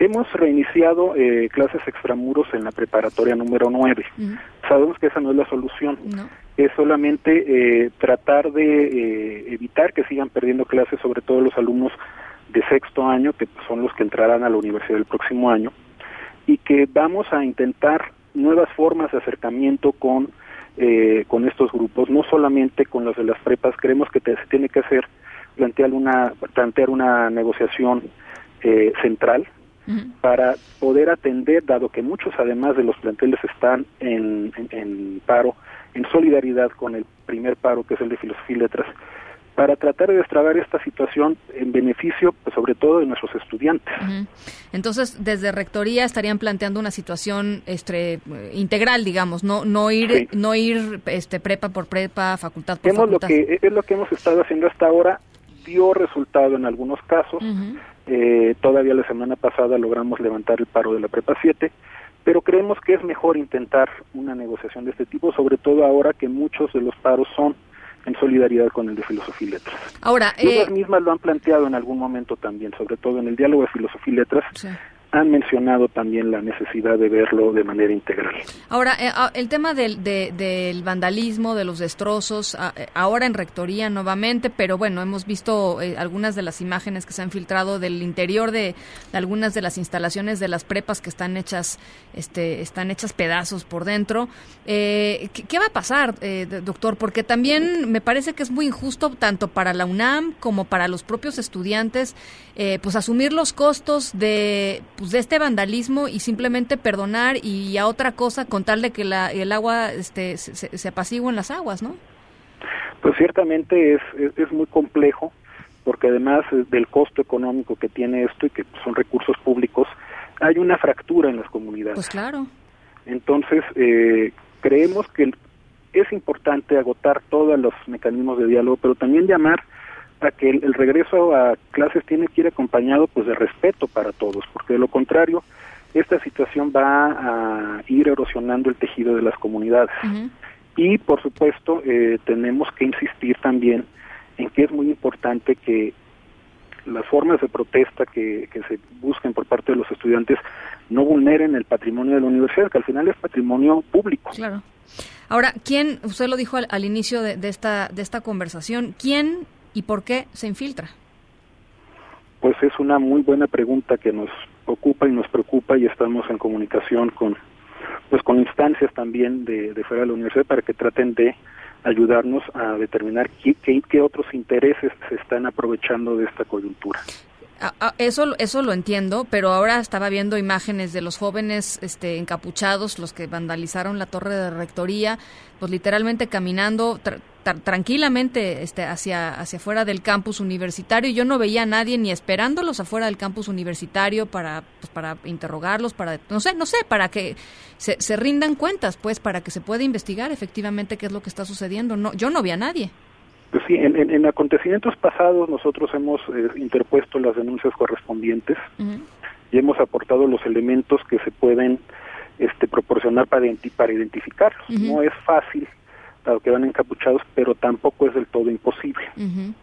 Hemos reiniciado eh, clases extramuros en la preparatoria número 9. Sabemos que esa no es la solución. Es solamente eh, tratar de eh, evitar que sigan perdiendo clases, sobre todo los alumnos de sexto año, que son los que entrarán a la universidad el próximo año, y que vamos a intentar nuevas formas de acercamiento con, eh, con estos grupos, no solamente con los de las prepas, creemos que te- se tiene que hacer, plantear una, plantear una negociación eh, central, para poder atender, dado que muchos además de los planteles están en, en- en paro, en solidaridad con el primer paro que es el de filosofía y letras, para tratar de destrabar esta situación en beneficio, pues, sobre todo de nuestros estudiantes. Entonces, desde rectoría estarían planteando una situación este, integral, digamos, no no ir Sí. no ir este prepa por prepa, facultad por Hemos lo facultad. que es lo que hemos estado haciendo hasta ahora dio resultado en algunos casos. Eh, todavía la semana pasada logramos levantar el paro de la prepa 7, pero creemos que es mejor intentar una negociación de este tipo, sobre todo ahora que muchos de los paros son en solidaridad con el de filosofía y letras. Ahora, eh, ellas mismas lo han planteado en algún momento también, sobre todo en el diálogo de filosofía y letras, han mencionado también la necesidad de verlo de manera integral. Ahora, eh, ah, el tema del, de- del vandalismo, de los destrozos, ah, eh, ahora en rectoría nuevamente, pero bueno, hemos visto eh, algunas de las imágenes que se han filtrado del interior de, de algunas de las instalaciones de las prepas que están hechas, este, están hechas pedazos por dentro. Eh, ¿qué, va a pasar, eh, doctor? Porque también me parece que es muy injusto tanto para la UNAM como para los propios estudiantes, eh, pues asumir los costos de pues de este vandalismo y simplemente perdonar y a otra cosa con tal de que la, el agua este, se, se apacigüe en las aguas, ¿no? Pues ciertamente es, es, es muy complejo porque además del costo económico que tiene esto y que son recursos públicos, hay una fractura en las comunidades. Pues claro. Entonces, eh, creemos que es importante agotar todos los mecanismos de diálogo, pero también llamar a que el, el, regreso a clases tiene que ir acompañado pues de respeto para todos, porque de lo contrario esta situación va a ir erosionando el tejido de las comunidades. Uh -huh. Y por supuesto eh, tenemos que insistir también en que es muy importante que las formas de protesta que, que, se busquen por parte de los estudiantes no vulneren el patrimonio de la universidad, que al final es patrimonio público. Claro. Ahora, ¿quién, usted lo dijo al, al inicio de, de, esta, de esta conversación, quién y por qué se infiltra? Pues es una muy buena pregunta que nos ocupa y nos preocupa y estamos en comunicación con pues con instancias también de, de fuera de la universidad para que traten de ayudarnos a determinar qué, qué, qué otros intereses se están aprovechando de esta coyuntura. Eso, eso lo entiendo, pero ahora estaba viendo imágenes de los jóvenes este, encapuchados, los que vandalizaron la torre de rectoría, pues literalmente caminando tra tra tranquilamente este, hacia, hacia afuera del campus universitario. Yo no veía a nadie ni esperándolos afuera del campus universitario para, pues, para interrogarlos, para, no sé, no sé, para que se, se rindan cuentas, pues, para que se pueda investigar efectivamente qué es lo que está sucediendo. No, yo no vi a nadie. Pues sí, en, en, en, acontecimientos pasados nosotros hemos eh, interpuesto las denuncias correspondientes uh -huh. y hemos aportado los elementos que se pueden este, proporcionar para, identi para identificarlos. Uh -huh. No es fácil, dado que van encapuchados, pero tampoco es del todo imposible. Uh -huh.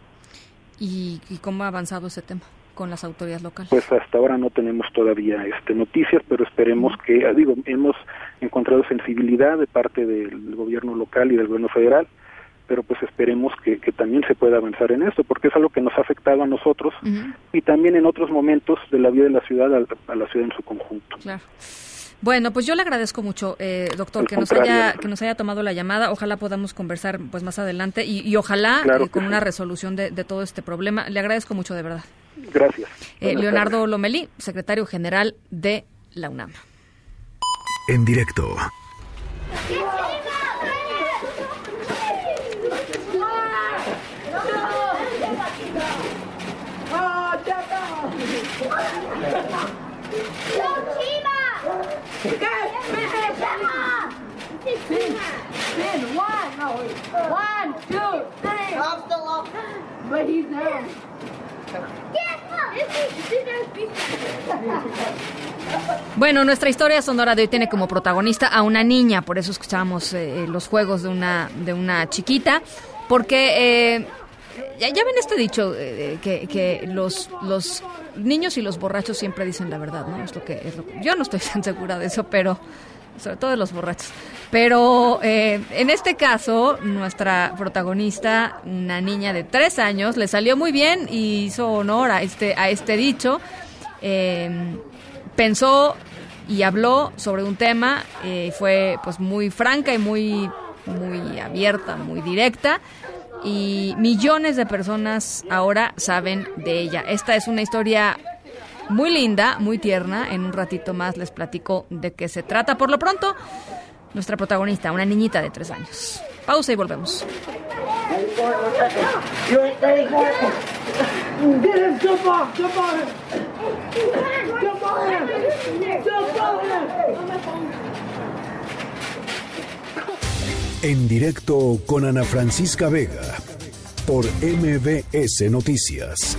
¿Y, ¿Y cómo ha avanzado ese tema? con las autoridades locales? Pues hasta ahora no tenemos todavía este noticias, pero esperemos que, ah, digo, hemos encontrado sensibilidad de parte del gobierno local y del gobierno federal pero pues esperemos que, que, también se pueda avanzar en esto, porque es algo que nos ha afectado a nosotros uh -huh. y también en otros momentos de la vida de la ciudad a, a la ciudad en su conjunto. Claro. Bueno, pues yo le agradezco mucho, eh, doctor, que nos haya que nos haya tomado la llamada. Ojalá podamos conversar pues más adelante y, y ojalá claro eh, con sí. una resolución de, de, todo este problema. Le agradezco mucho, de verdad. Gracias. Eh, Leonardo tardes. Lomelí, secretario general de la UNAM. En directo. One, two, three. I'm still up. But he's down. Bueno, nuestra historia sonora de hoy tiene como protagonista a una niña, por eso escuchamos eh, los juegos de una, de una chiquita, porque eh, ya, ya, ven este dicho eh, que, que los, los niños y los borrachos siempre dicen la verdad, ¿no? Es lo que, es lo que, yo no estoy [LAUGHS] tan segura de eso, pero sobre todo de los borrachos. Pero eh, en este caso, nuestra protagonista, una niña de tres años, le salió muy bien y hizo honor a este, a este dicho. Eh, pensó y habló sobre un tema, eh, fue pues muy franca y muy, muy abierta, muy directa. Y millones de personas ahora saben de ella. Esta es una historia muy linda, muy tierna. En un ratito más les platico de qué se trata. Por lo pronto, nuestra protagonista, una niñita de tres años. Pausa y volvemos. En directo con Ana Francisca Vega por MBS Noticias.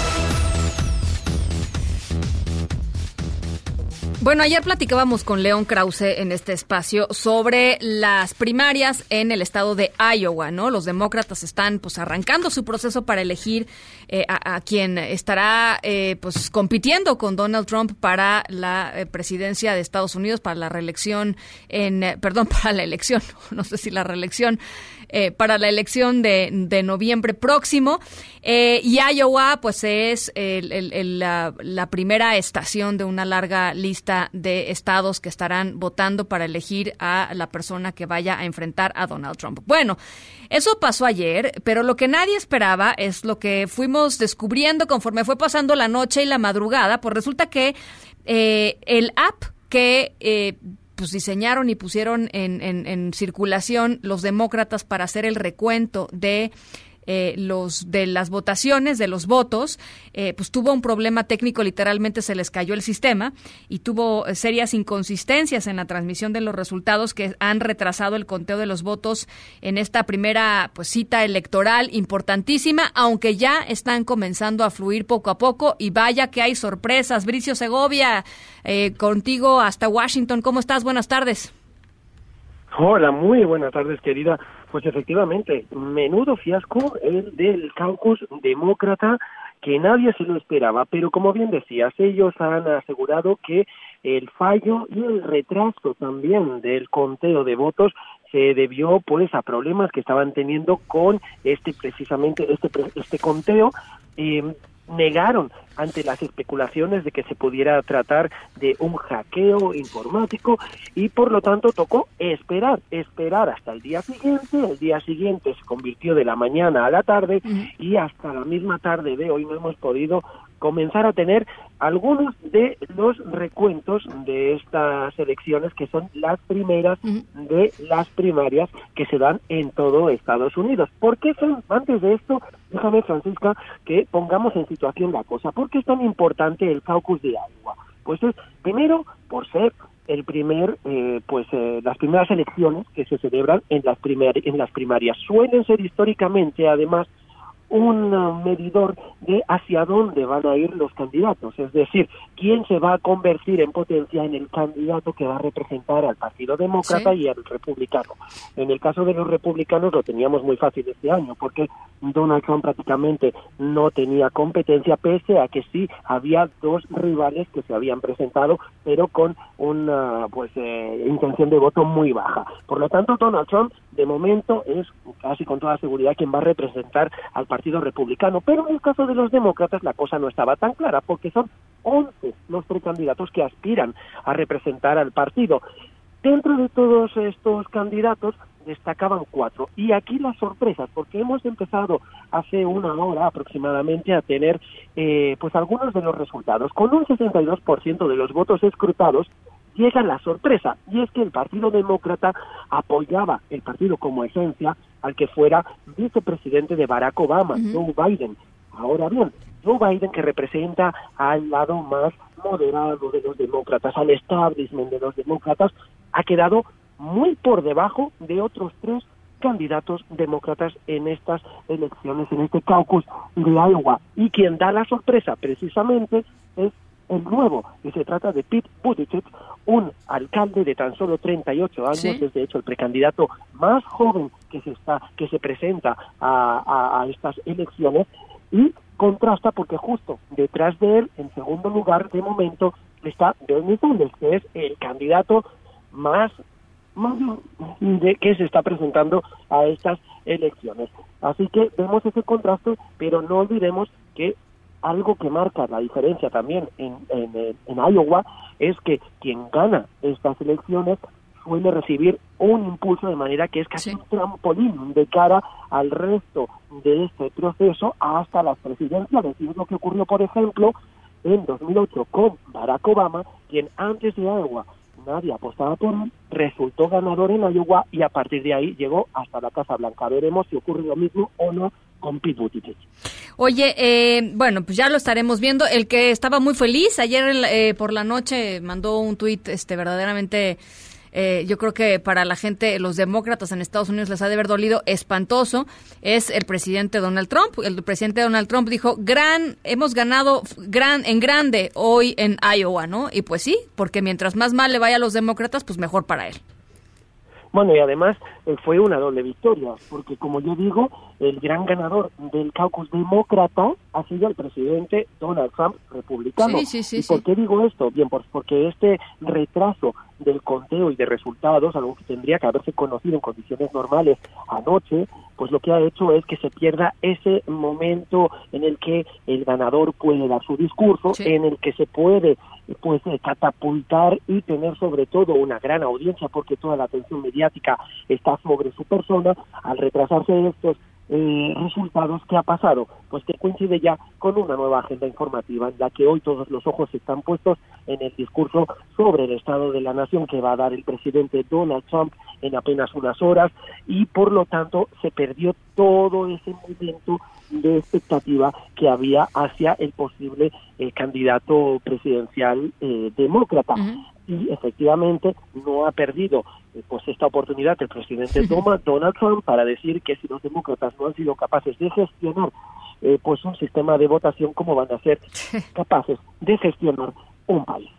Bueno, ayer platicábamos con León Krause en este espacio sobre las primarias en el estado de Iowa, ¿no? Los demócratas están pues arrancando su proceso para elegir eh, a, quien estará eh, pues compitiendo con Donald Trump para la eh, presidencia de Estados Unidos, para la reelección en, eh, perdón, [LAUGHS] para la elección, no sé si la reelección eh, para la elección de, noviembre próximo. Eh, y Iowa, pues es el, el, el, la, la, primera estación de una larga lista lista de estados que estarán votando para elegir a la persona que vaya a enfrentar a Donald Trump. Bueno, eso pasó ayer, pero lo que nadie esperaba es lo que fuimos descubriendo conforme fue pasando la noche y la madrugada, pues resulta que eh, el app que eh, pues diseñaron y pusieron en, en, circulación los demócratas para hacer el recuento de eh, los de las votaciones, de los votos, eh, pues tuvo un problema técnico, literalmente se les cayó el sistema y tuvo eh, serias inconsistencias en la transmisión de los resultados que han retrasado el conteo de los votos en esta primera pues, cita electoral importantísima, aunque ya están comenzando a fluir poco a poco y vaya que hay sorpresas. Bricio Segovia, contigo hasta Washington, ¿cómo estás? Buenas tardes. Hola, muy buenas tardes, querida. Pues efectivamente, menudo fiasco el del caucus demócrata que nadie se lo esperaba, pero como bien decías, ellos han asegurado que el fallo y el retraso también del conteo de votos se debió pues a problemas que estaban teniendo con este precisamente este este conteo. Eh, negaron ante las especulaciones de que se pudiera tratar de un hackeo informático y por lo tanto tocó esperar, esperar hasta el día siguiente, el día siguiente se convirtió de la mañana a la tarde y hasta la misma tarde de hoy no hemos podido comenzar a tener algunos de los recuentos de estas elecciones que son las primeras de las primarias que se dan en todo Estados Unidos. ¿Por qué son, antes de esto, déjame Francisca, que pongamos en situación la cosa, ¿por qué es tan importante el caucus de agua? Pues es, primero, por ser el primer, eh, pues eh, las primeras elecciones que se celebran en las, en las primarias. Suelen ser históricamente, además, un uh, medidor de hacia dónde van a ir los candidatos, es decir, quién se va a convertir en potencia en el candidato que va a representar al Partido Demócrata y al Republicano. En el caso de los republicanos lo teníamos muy fácil este año, porque Donald Trump prácticamente no tenía competencia, pese a que sí había dos rivales que se habían presentado, pero con una pues eh, intención de voto muy baja. Por lo tanto, Donald Trump de momento es casi con toda seguridad quien va a representar al Partido Republicano, pero en el caso de los demócratas la cosa no estaba tan clara porque son 11 los precandidatos que aspiran a representar al partido. Dentro de todos estos candidatos destacaban cuatro. Y aquí las sorpresas, porque hemos empezado hace una hora aproximadamente a tener eh, pues algunos de los resultados. Con un 62% de los votos escrutados, llega la sorpresa, y es que el Partido Demócrata apoyaba el partido como esencia al que fuera vicepresidente de Barack Obama, Joe Biden. Ahora bien, Joe Biden que representa al lado más moderado de los demócratas, al establishment de los demócratas, ha quedado muy por debajo de otros tres candidatos demócratas en estas elecciones, en este caucus de Iowa. Y quien da la sorpresa precisamente es el nuevo, y se trata de Pete Buttigieg, un alcalde de tan solo 38 años, es de hecho el precandidato más joven que se está que se presenta a, estas elecciones y contrasta porque justo detrás de él, en segundo lugar de momento, está Bernie Sanders, que es el candidato más más de que se está presentando a estas elecciones. Así que vemos ese contraste, pero no olvidemos que algo que marca la diferencia también en, en, Iowa es que quien gana estas elecciones suele recibir un impulso de manera que es casi un trampolín de cara al resto de este proceso hasta las presidenciales. Y es lo que ocurrió, por ejemplo, en 2008 con Barack Obama, quien antes de Iowa nadie apostaba por él, resultó ganador en Iowa y a partir de ahí llegó hasta la Casa Blanca. Veremos si ocurre lo mismo o no con Pete Buttigieg. Oye, eh, bueno, pues ya lo estaremos viendo. El que estaba muy feliz ayer eh, por la noche mandó un tuit este, verdaderamente... Eh, yo creo que para la gente, los demócratas en Estados Unidos les ha de haber dolido espantoso, es el presidente Donald Trump. El presidente Donald Trump dijo, gran, hemos ganado gran, en grande hoy en Iowa, ¿no? Y pues sí, porque mientras más mal le vaya a los demócratas, pues mejor para él. Bueno, y además fue una doble victoria, porque como yo digo, el gran ganador del caucus demócrata ha sido el presidente Donald Trump, republicano. ¿Y por qué digo esto? Bien, pues porque este retraso del conteo y de resultados, algo que tendría que haberse conocido en condiciones normales anoche, pues lo que ha hecho es que se pierda ese momento en el que el ganador puede dar su discurso, en el que se puede pues eh, catapultar y tener sobre todo una gran audiencia porque toda la atención mediática está sobre su persona al retrasarse estos eh, resultados que ha pasado, pues que coincide ya con una nueva agenda informativa en la que hoy todos los ojos están puestos en el discurso sobre el estado de la nación que va a dar el presidente Donald Trump en apenas unas horas y por lo tanto se perdió todo ese momento de expectativa que había hacia el posible eh, candidato presidencial eh, demócrata. Y efectivamente no ha perdido pues esta oportunidad el presidente Donald Trump para decir que si los demócratas no han sido capaces de gestionar pues un sistema de votación, ¿cómo van a ser capaces de gestionar un país?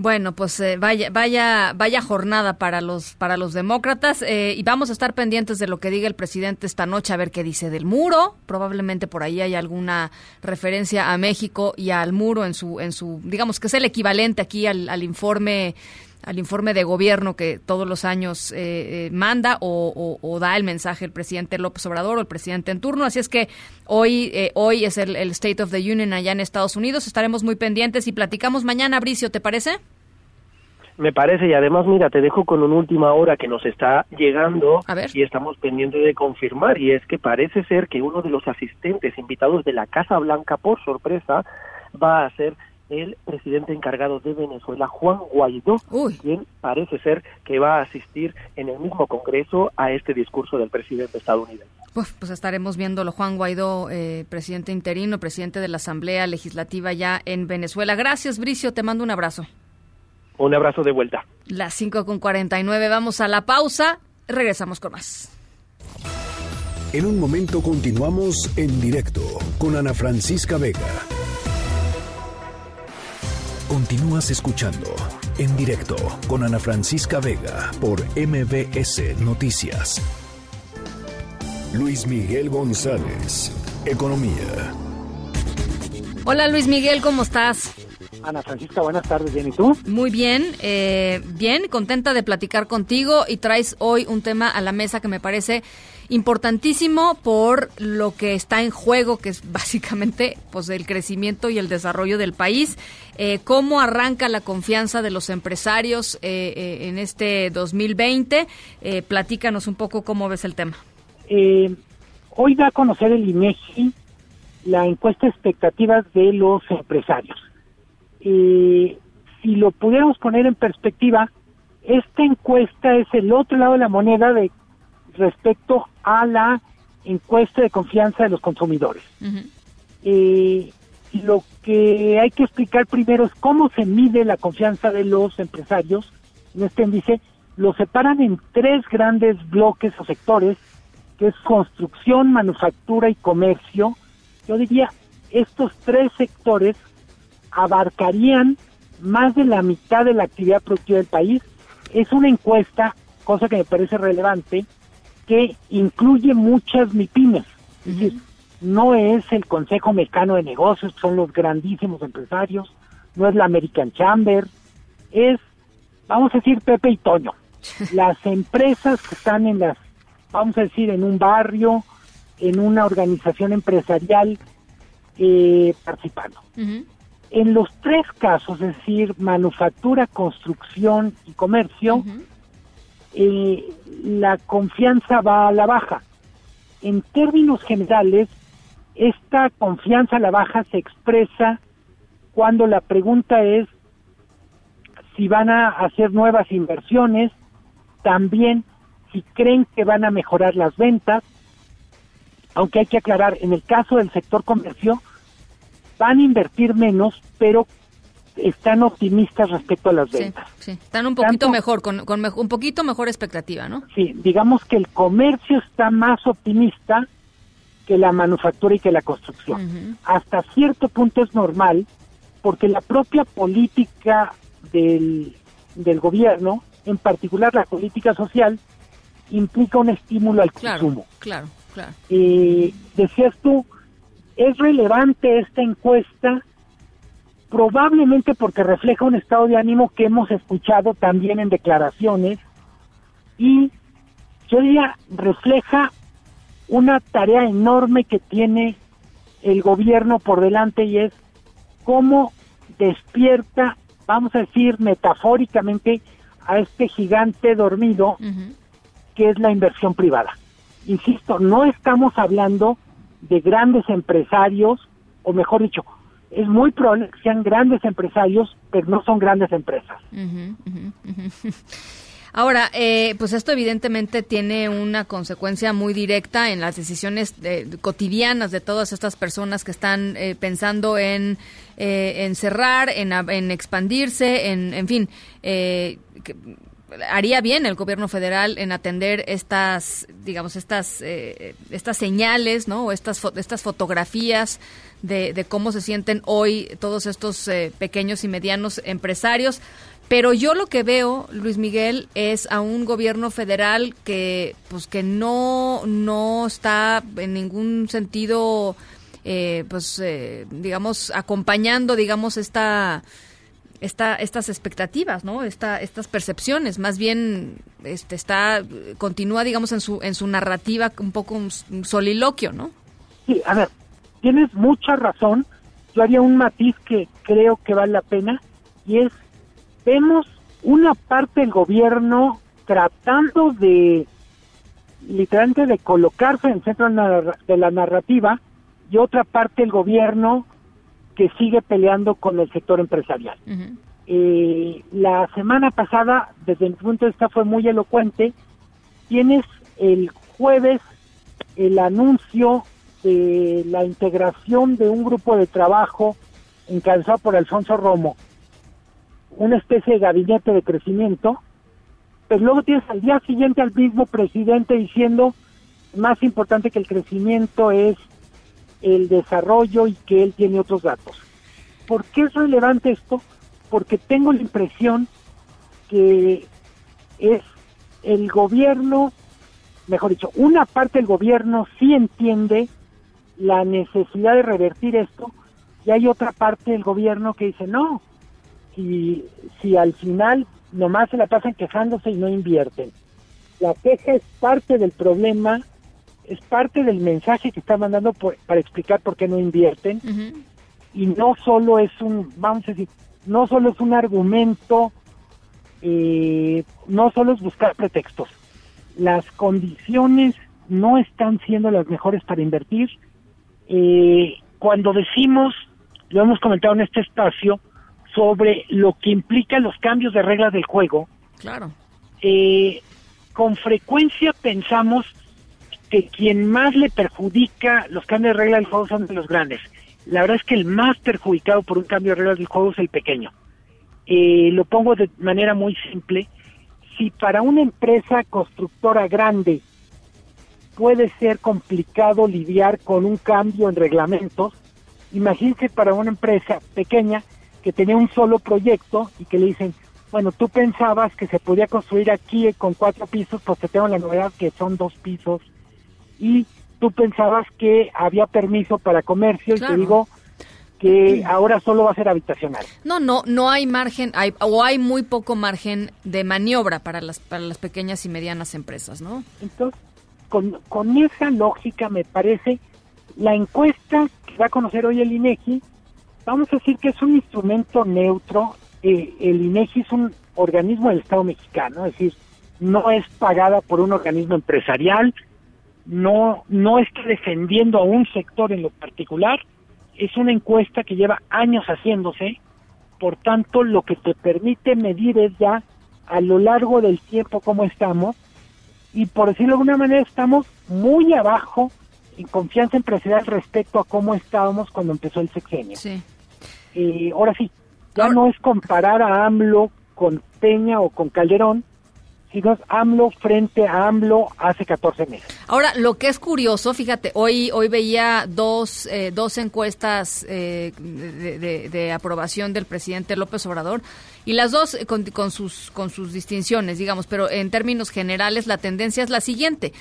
Bueno, pues eh, vaya, vaya, vaya jornada para los para los demócratas eh, y vamos a estar pendientes de lo que diga el presidente esta noche a ver qué dice del muro. Probablemente por ahí hay alguna referencia a México y al muro en su en su digamos que es el equivalente aquí al, informe al informe de gobierno que todos los años eh, manda o, da el mensaje el presidente López Obrador o el presidente en turno. Así es que hoy, hoy es el, el, State of the Union allá en Estados Unidos. Estaremos muy pendientes y platicamos mañana, Bricio, ¿te parece? Me parece, y además, mira, te dejo con una última hora que nos está llegando y estamos pendientes de confirmar, y es que parece ser que uno de los asistentes invitados de la Casa Blanca, por sorpresa, va a ser el presidente encargado de Venezuela, Juan Guaidó, quien parece ser que va a asistir en el mismo Congreso a este discurso del presidente estadounidense. Pues, pues estaremos viéndolo, Juan Guaidó, eh, presidente interino, presidente de la Asamblea Legislativa ya en Venezuela. Gracias, Bricio, te mando un abrazo. Un abrazo de vuelta. Las 5 con 49, vamos a la pausa. Regresamos con más. En un momento continuamos en directo con Ana Francisca Vega. Continúas escuchando en directo con Ana Francisca Vega por MBS Noticias. Luis Miguel González, Economía. Hola Luis Miguel, ¿cómo estás? Ana Francisca, buenas tardes, ¿bien y tú? Muy bien, eh, bien, contenta de platicar contigo y traes hoy un tema a la mesa que me parece importantísimo por lo que está en juego, que es básicamente pues el crecimiento y el desarrollo del país. Eh, ¿Cómo arranca la confianza de los empresarios eh, en este 2020? platícanos un poco cómo ves el tema. hoy da a conocer el INEGI la encuesta de expectativas de los empresarios y si lo pudiéramos poner en perspectiva, esta encuesta es el otro lado de la moneda de respecto a la encuesta de confianza de los consumidores. y lo que hay que explicar primero es cómo se mide la confianza de los empresarios. En este índice lo separan en tres grandes bloques o sectores, que es construcción, manufactura y comercio. Yo diría, estos tres sectores abarcarían más de la mitad de la actividad productiva del país. Es una encuesta, cosa que me parece relevante, que incluye muchas MIPIMES. Es decir, no es el Consejo Mexicano de Negocios, son los grandísimos empresarios, no es la American Chamber, es, vamos a decir, Pepe y Toño. [LAUGHS] Las empresas que están en las, vamos a decir, en un barrio, en una organización empresarial eh, participando. En los tres casos, es decir, manufactura, construcción y comercio, la confianza va a la baja. En términos generales, esta confianza a la baja se expresa cuando la pregunta es si van a hacer nuevas inversiones, también si creen que van a mejorar las ventas, aunque hay que aclarar, en el caso del sector comercio, van a invertir menos, pero están optimistas respecto a las ventas. Sí, están un poquito mejor, con, un poquito mejor expectativa, ¿no? Sí, digamos que el comercio está más optimista que la manufactura y que la construcción. Hasta cierto punto es normal, porque la propia política del, del gobierno, en particular la política social, implica un estímulo al consumo. Claro, claro. Y decías tú, es relevante esta encuesta probablemente porque refleja un estado de ánimo que hemos escuchado también en declaraciones y yo diría refleja una tarea enorme que tiene el gobierno por delante y es cómo despierta, vamos a decir metafóricamente, a este gigante dormido que es la inversión privada. Insisto, no estamos hablando de grandes empresarios, o mejor dicho, es muy probable que sean grandes empresarios, pero no son grandes empresas. [LAUGHS] Ahora, eh, pues esto evidentemente tiene una consecuencia muy directa en las decisiones eh, cotidianas de todas estas personas que están eh, pensando en, eh, en cerrar, en, en expandirse, en, en fin. eh, que- haría bien el gobierno federal en atender estas, digamos, estas, eh, estas señales, ¿no? O estas, estas fotografías de, de cómo se sienten hoy todos estos eh, pequeños y medianos empresarios. Pero yo lo que veo, Luis Miguel, es a un gobierno federal que, pues, que no, no está en ningún sentido, eh, pues, eh, digamos, acompañando, digamos, esta, esta, estas expectativas, ¿no? Esta, estas percepciones, más bien este, está, continúa, digamos, en su, en su narrativa un poco un, un soliloquio, ¿no? Sí, a ver, tienes mucha razón. Yo haría un matiz que creo que vale la pena y es, vemos una parte del gobierno tratando de, literalmente, de colocarse en el centro de la narrativa y otra parte del gobierno que sigue peleando con el sector empresarial. Eh, la semana pasada, desde mi punto de vista, fue muy elocuente. Tienes el jueves el anuncio de la integración de un grupo de trabajo encabezado por Alfonso Romo, una especie de gabinete de crecimiento, pero luego tienes al día siguiente al mismo presidente diciendo más importante que el crecimiento es el desarrollo y que él tiene otros datos. ¿Por qué es relevante esto? Porque tengo la impresión que es el gobierno, mejor dicho, una parte del gobierno sí entiende la necesidad de revertir esto y hay otra parte del gobierno que dice no, si, si al final nomás se la pasan quejándose y no invierten. La queja es parte del problema, es parte del mensaje que está mandando por- para explicar por qué no invierten y no solo es un, vamos a decir, no solo es un argumento, eh, no solo es buscar pretextos. Las condiciones no están siendo las mejores para invertir. Eh, cuando decimos, lo hemos comentado en este espacio, sobre lo que implican los cambios de reglas del juego, Claro. eh, con frecuencia pensamos que quien más le perjudica los cambios de reglas del juego son de los grandes. La verdad es que el más perjudicado por un cambio de reglas del juego es el pequeño. Eh, lo pongo de manera muy simple. Si para una empresa constructora grande puede ser complicado lidiar con un cambio en reglamentos, imagínense para una empresa pequeña que tenía un solo proyecto y que le dicen, bueno, tú pensabas que se podía construir aquí con cuatro pisos, pues te tengo la novedad que son dos pisos, y tú pensabas que había permiso para comercio y te digo que ahora solo va a ser habitacional. No, no, no hay margen, hay, o hay muy poco margen de maniobra para las, para las pequeñas y medianas empresas, ¿no? Entonces, con, con esa lógica me parece, la encuesta que va a conocer hoy el INEGI, vamos a decir que es un instrumento neutro, eh, el INEGI es un organismo del Estado mexicano, es decir, no es pagada por un organismo empresarial, no, no está defendiendo a un sector en lo particular, es una encuesta que lleva años haciéndose, por tanto lo que te permite medir es ya a lo largo del tiempo cómo estamos, y por decirlo de alguna manera estamos muy abajo en confianza empresarial respecto a cómo estábamos cuando empezó el sexenio. Sí. Eh, ahora sí, ya no es comparar a AMLO con Peña o con Calderón, sino es AMLO frente a AMLO hace 14 meses. Ahora, lo que es curioso, fíjate, hoy hoy veía dos, eh, dos encuestas eh, de, de- de aprobación del presidente López Obrador y las dos eh, con, con sus con sus distinciones, digamos, pero en términos generales la tendencia es la siguiente.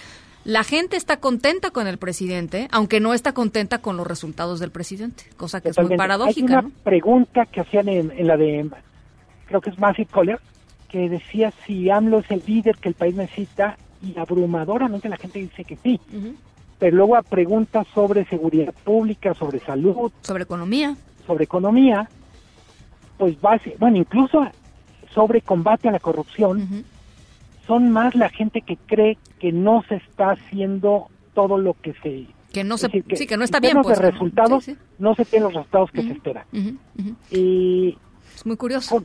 La gente está contenta con el presidente, aunque no está contenta con los resultados del presidente, cosa que es muy paradójica, Hay una ¿no? pregunta que hacían en, en la de, creo que es Massive Caller, que decía si AMLO es el líder que el país necesita y abrumadoramente la gente dice que sí. pero luego a preguntas sobre seguridad pública, sobre salud, sobre economía, sobre economía, pues base, bueno, incluso sobre combate a la corrupción, son más la gente que cree que no se está haciendo todo lo que se que no se decir, sí que no está en bien pues de resultados Sí, sí. no se tienen los resultados que se esperan. Y es muy curioso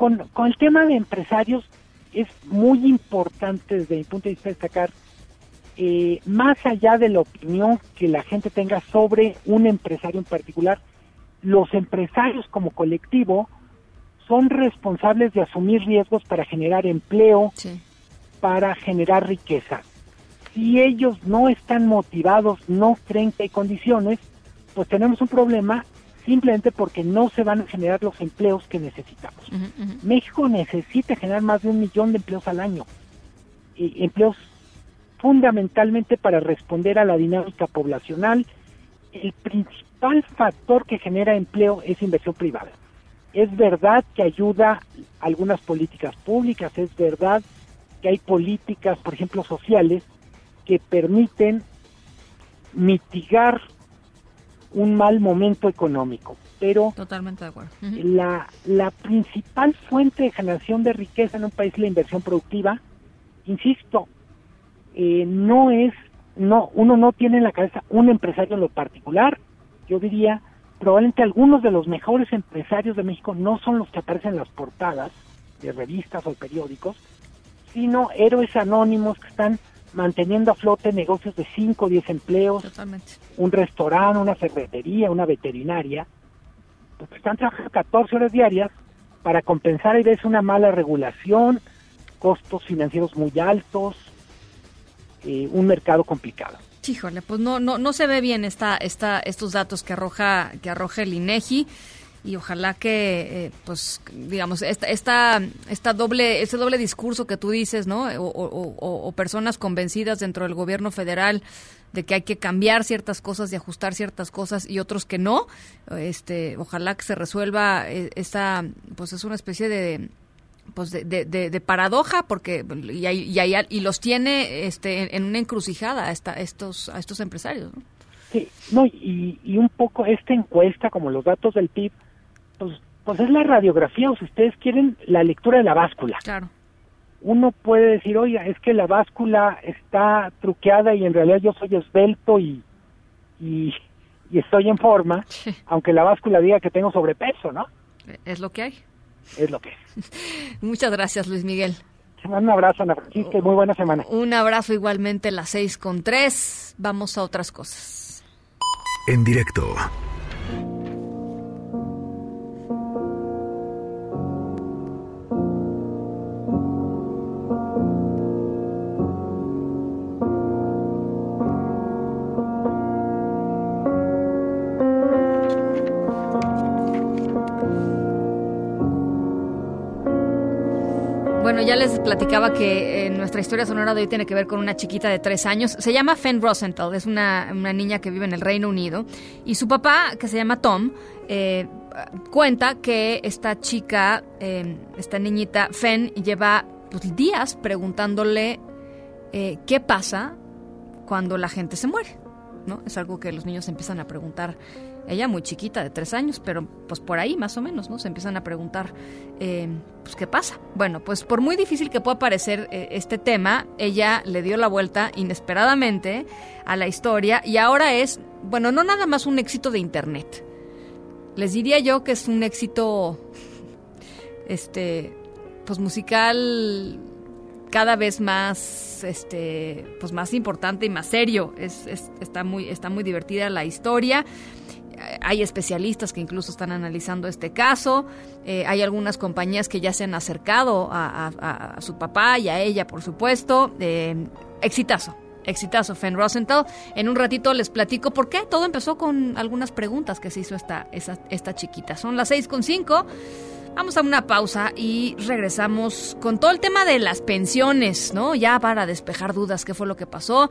con, con el tema de empresarios es muy importante desde mi punto de vista destacar eh, más allá de la opinión que la gente tenga sobre un empresario en particular, los empresarios como colectivo son responsables de asumir riesgos para generar empleo, para generar riqueza. Si ellos no están motivados, no creen que hay condiciones, pues tenemos un problema simplemente porque no se van a generar los empleos que necesitamos. México necesita generar más de un millón de empleos al año. Y empleos fundamentalmente para responder a la dinámica poblacional. El principal factor que genera empleo es inversión privada. Es verdad que ayuda algunas políticas públicas, es verdad que hay políticas, por ejemplo, sociales, que permiten mitigar un mal momento económico, pero totalmente de acuerdo la, la principal fuente de generación de riqueza en un país es la inversión productiva. Insisto, eh, no es, no, uno no tiene en la cabeza un empresario en lo particular. Yo diría, probablemente algunos de los mejores empresarios de México no son los que aparecen en las portadas de revistas o periódicos, sino héroes anónimos que están manteniendo a flote negocios de 5 o 10 empleos, Totalmente. un restaurante, una ferretería, una veterinaria, pues están trabajando 14 horas diarias para compensar a veces una mala regulación, costos financieros muy altos, eh, un mercado complicado. Híjole, pues no, no, no se ve bien esta, esta, estos datos que arroja, que arroja el INEGI y ojalá que, eh, pues, digamos, esta, esta, esta doble, ese doble discurso que tú dices, ¿no? O, personas convencidas dentro del gobierno federal de que hay que cambiar ciertas cosas y ajustar ciertas cosas y otros que no, este, ojalá que se resuelva eh, esta, pues es una especie de pues de, de, paradoja porque y, hay- y, hay- y los tiene este en, en una encrucijada a, esta, estos a estos empresarios ¿no? Sí, no, y, y un poco esta encuesta, como los datos del PIB, pues, pues es la radiografía, o si ustedes quieren, la lectura de la báscula. Claro. Uno puede decir, oiga, es que la báscula está truqueada y en realidad yo soy esbelto y, y, y estoy en forma, aunque la báscula diga que tengo sobrepeso, ¿no? es lo que hay Es lo que es. [LAUGHS] muchas gracias Luis Miguel Te mando un abrazo, Ana Francisca, y muy buena semana. un abrazo igualmente las seis con tres vamos a otras cosas En directo. Platicaba que eh, nuestra historia sonora de hoy tiene que ver con una chiquita de tres años. Se llama Fen Rosenthal, es una, una niña que vive en el Reino Unido. Y su papá, que se llama Tom, eh, cuenta que esta chica, eh, esta niñita Fen, lleva pues, días preguntándole qué pasa cuando la gente se muere. ¿no? Es algo que los niños empiezan a preguntar. Ella muy chiquita, de tres años, pero pues por ahí más o menos, ¿no? Se empiezan a preguntar, eh, pues, ¿qué pasa? Bueno, pues por muy difícil que pueda parecer eh, este tema, ella le dio la vuelta inesperadamente a la historia y ahora es, bueno, no nada más un éxito de Internet. Les diría yo que es un éxito, este, pues musical cada vez más este pues más importante y más serio es, es- está muy está muy divertida la historia hay especialistas que incluso están analizando este caso Eh, hay algunas compañías que ya se han acercado a, su papá y a ella por supuesto Eh, exitazo Exitazo, Fen Rosenthal. En un ratito les platico por qué. Todo empezó con algunas preguntas que se hizo esta, esa- esta chiquita. Son las seis con cinco. Vamos a una pausa y regresamos con todo el tema de las pensiones, ¿no? Ya para despejar dudas, qué fue lo que pasó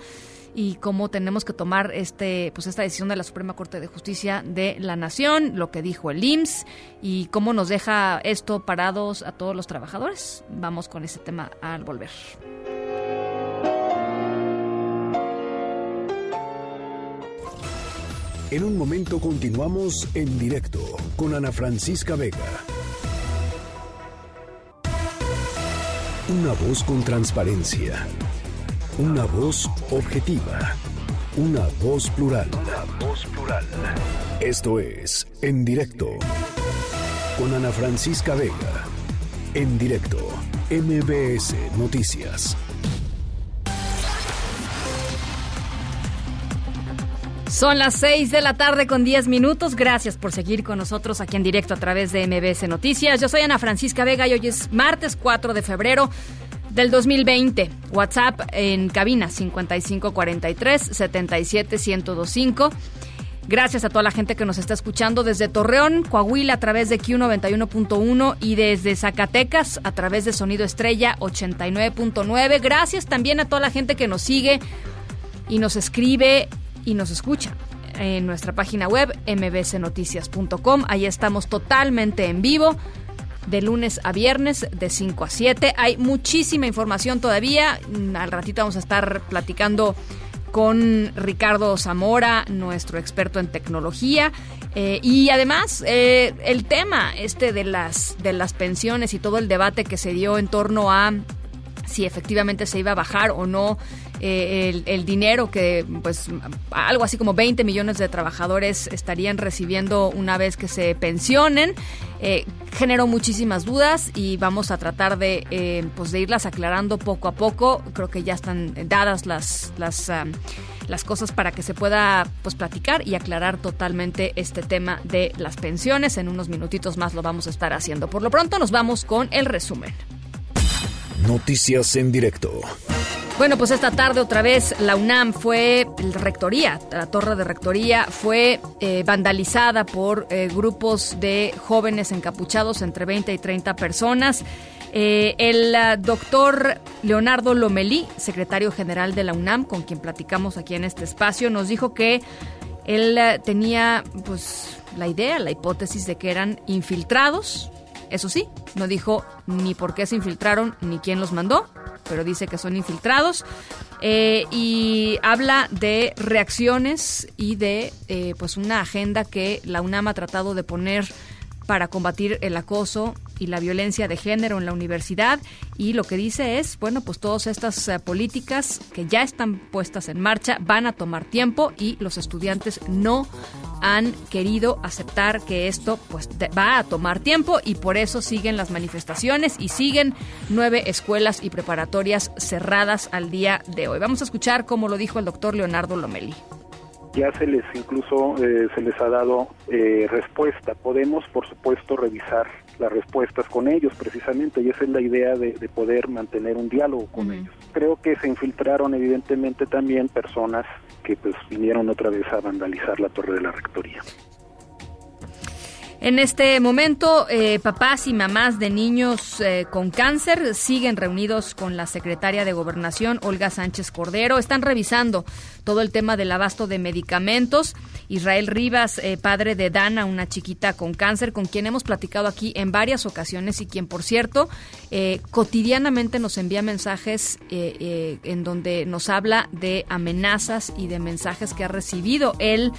y cómo tenemos que tomar este, pues esta decisión de la Suprema Corte de Justicia de la Nación, lo que dijo el IMSS y cómo nos deja esto parados a todos los trabajadores. Vamos con ese tema al volver. En un momento continuamos en directo con Ana Francisca Vega. Una voz con transparencia. Una voz objetiva. Una voz plural. Una voz plural. Esto es En Directo con Ana Francisca Vega. En directo, MBS Noticias. Son las 6 de la tarde con 10 minutos. Gracias por seguir con nosotros aquí en directo a través de MBS Noticias. Yo soy Ana Francisca Vega y hoy es martes 4 de febrero del 2020. WhatsApp en cabina 5543 77125. Gracias a toda la gente que nos está escuchando desde Torreón, Coahuila a través de Q91.1 y desde Zacatecas a través de Sonido Estrella 89.9. Gracias también a toda la gente que nos sigue y nos escribe y nos escucha en nuestra página web mbcnoticias.com. Ahí estamos totalmente en vivo de lunes a viernes de 5 a 7. Hay muchísima información todavía. Al ratito vamos a estar platicando con Ricardo Zamora, nuestro experto en tecnología. Eh, y además, eh, el tema este de las, de las pensiones y todo el debate que se dio en torno a si efectivamente se iba a bajar o no eh, el, dinero que, pues, algo así como 20 millones de trabajadores estarían recibiendo una vez que se pensionen. Eh, generó muchísimas dudas y vamos a tratar de, eh, pues, de irlas aclarando poco a poco. Creo que ya están dadas las, las, ah, las cosas para que se pueda, pues, platicar y aclarar totalmente este tema de las pensiones. En unos minutitos más lo vamos a estar haciendo. Por lo pronto nos vamos con el resumen. Noticias en directo. Bueno, pues esta tarde otra vez la UNAM fue, la rectoría, la torre de rectoría fue eh, vandalizada por eh, grupos de jóvenes encapuchados entre 20 y 30 personas. Eh, el doctor Leonardo Lomelí, secretario general de la UNAM, con quien platicamos aquí en este espacio, nos dijo que él tenía pues la idea, la hipótesis de que eran infiltrados. Eso sí, no dijo ni por qué se infiltraron ni quién los mandó, pero dice que son infiltrados. Eh, y habla de reacciones y de eh, pues una agenda que la UNAM ha tratado de poner para combatir el acoso y la violencia de género en la universidad y lo que dice es, bueno, pues todas estas eh, políticas que ya están puestas en marcha van a tomar tiempo y los estudiantes no han querido aceptar que esto pues va a tomar tiempo y por eso siguen las manifestaciones y siguen nueve escuelas y preparatorias cerradas al día de hoy. Vamos a escuchar cómo lo dijo el doctor Leonardo Lomeli ya se les incluso eh, se les ha dado eh, respuesta. Podemos, por supuesto, revisar las respuestas con ellos precisamente y esa es la idea de, poder mantener un diálogo con ellos. Creo que se infiltraron evidentemente también personas que pues vinieron otra vez a vandalizar la torre de la rectoría. En este momento, eh, papás y mamás de niños eh, con cáncer siguen reunidos con la secretaria de Gobernación, Olga Sánchez Cordero. Están revisando todo el tema del abasto de medicamentos. Israel Rivas, eh, padre de Dana, una chiquita con cáncer, con quien hemos platicado aquí en varias ocasiones y quien, por cierto, cotidianamente nos envía mensajes en donde nos habla de amenazas y de mensajes que ha recibido él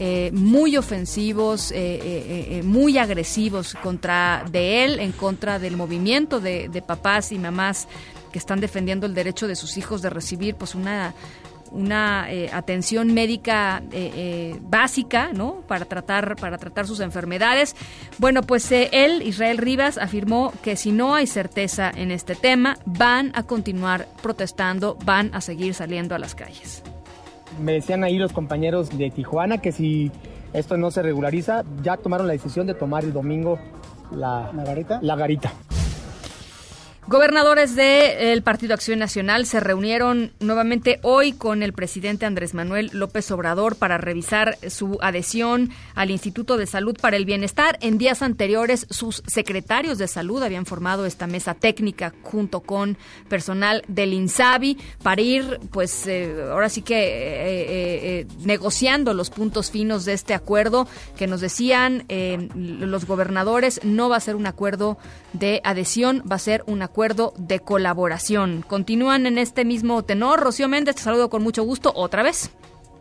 eh, muy ofensivos, eh, eh, muy agresivos contra de él, en contra del movimiento de, papás y mamás que están defendiendo el derecho de sus hijos de recibir pues una una atención médica básica, ¿no? Para tratar, para tratar sus enfermedades. Bueno, pues él, Israel Rivas, afirmó que si no hay certeza en este tema, van a continuar protestando, van a seguir saliendo a las calles me decían ahí los compañeros de Tijuana que si esto no se regulariza, ya tomaron la decisión de tomar el domingo la, garita? La garita. Gobernadores del Partido Acción Nacional se reunieron nuevamente hoy con el presidente Andrés Manuel López Obrador para revisar su adhesión al Instituto de Salud para el Bienestar. En días anteriores, sus secretarios de salud habían formado esta mesa técnica junto con personal del INSABI para ir, pues, eh, ahora sí que eh, eh, negociando los puntos finos de este acuerdo que nos decían los gobernadores. No va a ser un acuerdo de adhesión, va a ser un acuerdo acuerdo de colaboración. Continúan en este mismo tenor. Rocío Méndez, te saludo con mucho gusto otra vez.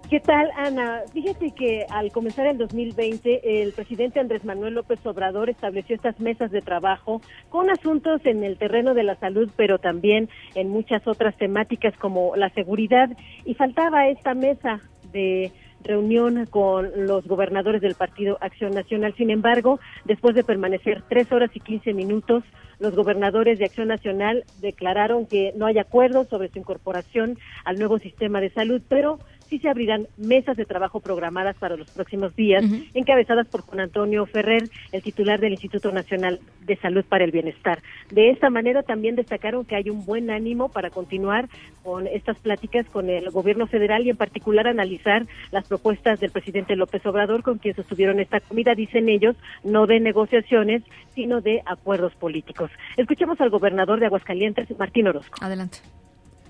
¿Qué tal, Ana? Fíjate que al comenzar el 2020, el presidente Andrés Manuel López Obrador estableció estas mesas de trabajo con asuntos en el terreno de la salud, pero también en muchas otras temáticas como la seguridad. Y faltaba esta mesa de reunión con los gobernadores del Partido Acción Nacional. Sin embargo, después de permanecer tres horas y quince minutos, los gobernadores de Acción Nacional declararon que no hay acuerdo sobre su incorporación al nuevo sistema de salud, pero sí se abrirán mesas de trabajo programadas para los próximos días, encabezadas por Juan Antonio Ferrer, el titular del Instituto Nacional de Salud para el Bienestar. De esta manera también destacaron que hay un buen ánimo para continuar con estas pláticas con el gobierno federal y en particular analizar las propuestas del presidente López Obrador con quien sostuvieron esta comida, dicen ellos, no de negociaciones, sino de acuerdos políticos. Escuchemos al gobernador de Aguascalientes, Martín Orozco. Adelante.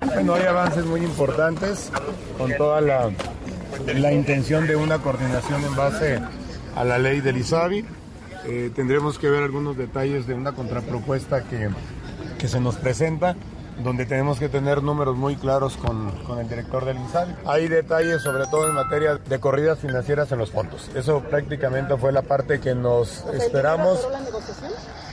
Bueno, hay avances muy importantes con toda la, la intención de una coordinación en base a la ley del ISABI. Eh, tendremos que ver algunos detalles de una contrapropuesta que, que se nos presenta donde tenemos que tener números muy claros con, con el director del INSABI. Hay detalles sobre todo en materia de corridas financieras en los fondos. Eso prácticamente fue la parte que nos esperamos.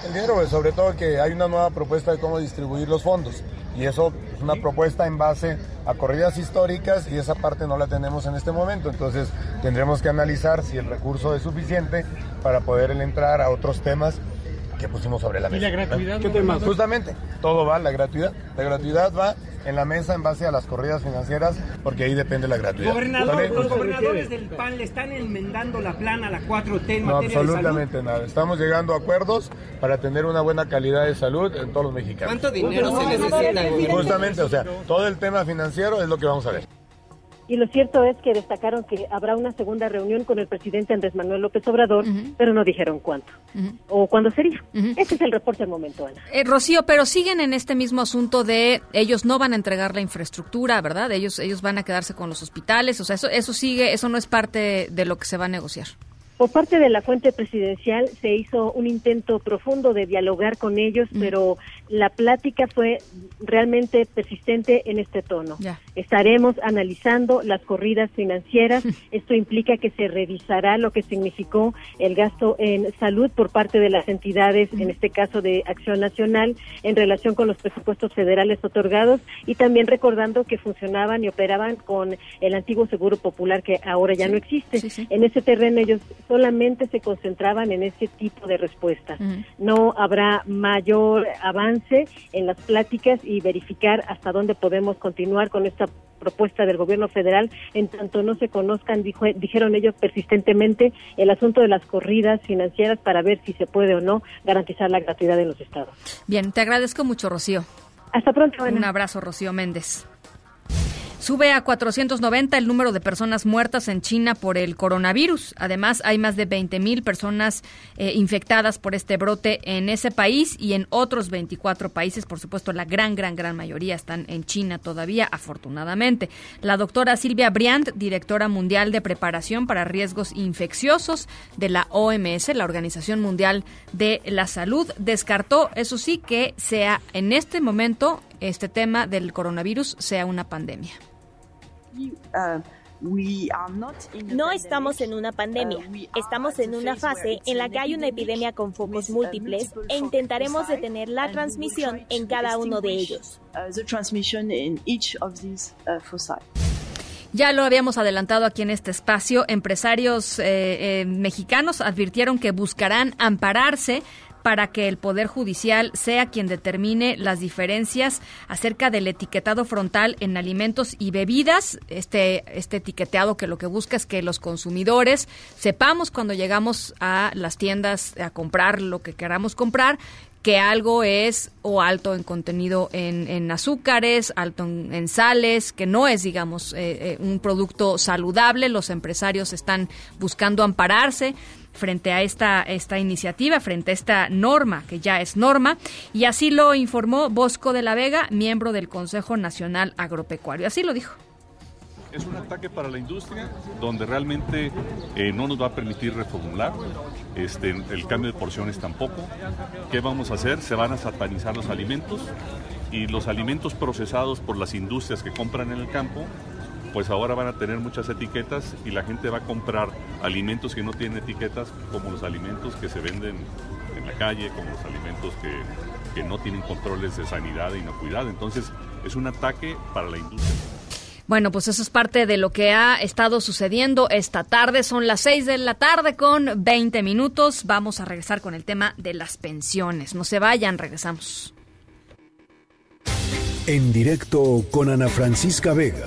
El dinero, pues, sobre todo que hay una nueva propuesta de cómo distribuir los fondos. Y eso es una propuesta en base a corridas históricas y esa parte no la tenemos en este momento. Entonces tendremos que analizar si el recurso es suficiente para poder entrar a otros temas que pusimos sobre la ¿Y mesa. la gratuidad, ¿Qué temas? Justamente, todo va, la gratuidad. La gratuidad va en la mesa en base a las corridas financieras porque ahí depende la gratuidad. Gobernador, ¿Sale? los gobernadores del PAN le están enmendando la plana a la 4T en No, materia de salud. absolutamente nada. Estamos llegando a acuerdos para tener una buena calidad de salud en todos los mexicanos. ¿Cuánto dinero se necesita? Justamente, o sea, todo el tema financiero es lo que vamos a ver. Y lo cierto es que destacaron que habrá una segunda reunión con el presidente Andrés Manuel López Obrador, pero no dijeron cuánto o cuándo sería. Ese es el reporte al momento, Ana. Eh, Rocío, pero siguen en este mismo asunto de ellos no van a entregar la infraestructura, ¿verdad? Ellos ellos van a quedarse con los hospitales, o sea, eso eso sigue, eso no es parte de lo que se va a negociar. Por parte de la fuente presidencial se hizo un intento profundo de dialogar con ellos, pero la plática fue realmente persistente en este tono. Ya. Estaremos analizando las corridas financieras. [LAUGHS] Esto implica que se revisará lo que significó el gasto en salud por parte de las entidades, en este caso de Acción Nacional, en relación con los presupuestos federales otorgados y también recordando que funcionaban y operaban con el antiguo Seguro Popular que ahora ya no existe. En ese terreno ellos solamente se concentraban en ese tipo de respuestas. No habrá mayor avance en las pláticas y verificar hasta dónde podemos continuar con esta propuesta del gobierno federal en tanto no se conozcan, dijo- dijeron ellos persistentemente, el asunto de las corridas financieras para ver si se puede o no garantizar la gratuidad en los estados. Bien, te agradezco mucho, Rocío. Hasta pronto, Ana. Un abrazo, Rocío Méndez. Sube a 490 el número de personas muertas en China por el coronavirus. Además, hay más de 20 mil personas eh, infectadas por este brote en ese país y en otros 24 países. Por supuesto, la gran, gran, gran mayoría están en China todavía, afortunadamente. La doctora Silvia Briand, directora mundial de preparación para riesgos infecciosos de la OMS, la Organización Mundial de la Salud, descartó, eso sí, que sea en este momento este tema del coronavirus sea una pandemia. No estamos en una pandemia, estamos en una fase en la que hay una epidemia con focos múltiples e intentaremos detener la transmisión en cada uno de ellos. Ya lo habíamos adelantado aquí en este espacio. Empresarios eh, eh, mexicanos advirtieron que buscarán ampararse para que el Poder Judicial sea quien determine las diferencias acerca del etiquetado frontal en alimentos y bebidas. Este, este etiquetado que lo que busca es que los consumidores sepamos cuando llegamos a las tiendas a comprar lo que queramos comprar que algo es o alto en contenido en, azúcares, alto en, en sales, que no es, digamos, eh, eh, un producto saludable. Los empresarios están buscando ampararse frente a esta, esta iniciativa, frente a esta norma, que ya es norma, y así lo informó Bosco de la Vega, miembro del Consejo Nacional Agropecuario. Así lo dijo. Es un ataque para la industria donde realmente eh, no nos va a permitir reformular, este, el cambio de porciones tampoco. ¿Qué vamos a hacer? Se van a satanizar los alimentos y los alimentos procesados por las industrias que compran en el campo pues ahora van a tener muchas etiquetas y la gente va a comprar alimentos que no tienen etiquetas como los alimentos que se venden en la calle, como los alimentos que, que no tienen controles de sanidad e inocuidad. Entonces es un ataque para la industria. Bueno, pues eso es parte de lo que ha estado sucediendo esta tarde. Son las 6 de la tarde con 20 minutos. Vamos a regresar con el tema de las pensiones. No se vayan, regresamos. En directo con Ana Francisca Vega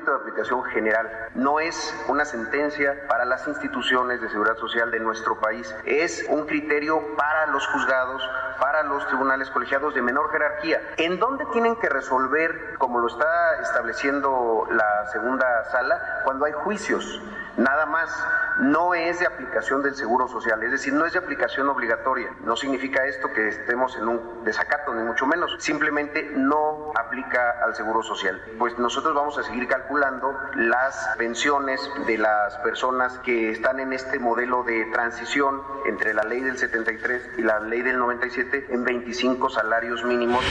de aplicación general, no es una sentencia para las instituciones de seguridad social de nuestro país, es un criterio para los juzgados, para los tribunales colegiados de menor jerarquía. ¿En dónde tienen que resolver, como lo está estableciendo la segunda sala, cuando hay juicios? Nada más, no es de aplicación del seguro social, es decir, no es de aplicación obligatoria. No significa esto que estemos en un desacato, ni mucho menos. Simplemente no aplica al seguro social. Pues nosotros vamos a seguir calculando las pensiones de las personas que están en este modelo de transición entre la ley del 73 y la ley del 97 en 25 salarios mínimos.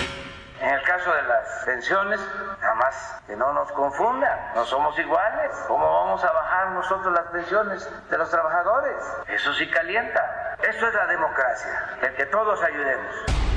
En el caso de las pensiones, nada más que no nos confundan, no somos iguales. ¿Cómo vamos a bajar nosotros las pensiones de los trabajadores? Eso sí calienta. Eso es la democracia, el que todos ayudemos.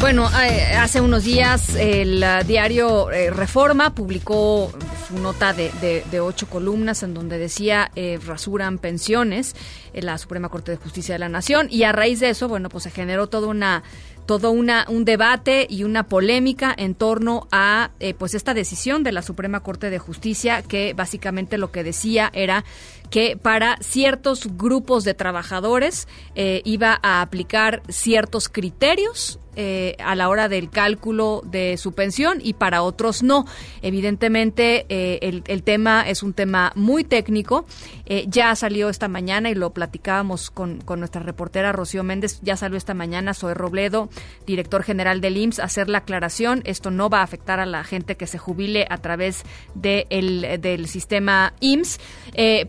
Bueno, eh, hace unos días el uh, diario eh, Reforma publicó su nota de, de, de, ocho columnas en donde decía eh, rasuran pensiones en la Suprema Corte de Justicia de la Nación y a raíz de eso, bueno, pues se generó toda una todo una, un debate y una polémica en torno a eh, pues esta decisión de la Suprema Corte de Justicia que básicamente lo que decía era que para ciertos grupos de trabajadores eh, iba a aplicar ciertos criterios eh, a la hora del cálculo de su pensión y para otros no. Evidentemente, eh, el, tema es un tema muy técnico. Eh, ya salió esta mañana y lo platicábamos con, con, nuestra reportera Rocío Méndez. Ya salió esta mañana Zoe Robledo, director general del IMSS, a hacer la aclaración. Esto no va a afectar a la gente que se jubile a través de el, del sistema IMSS.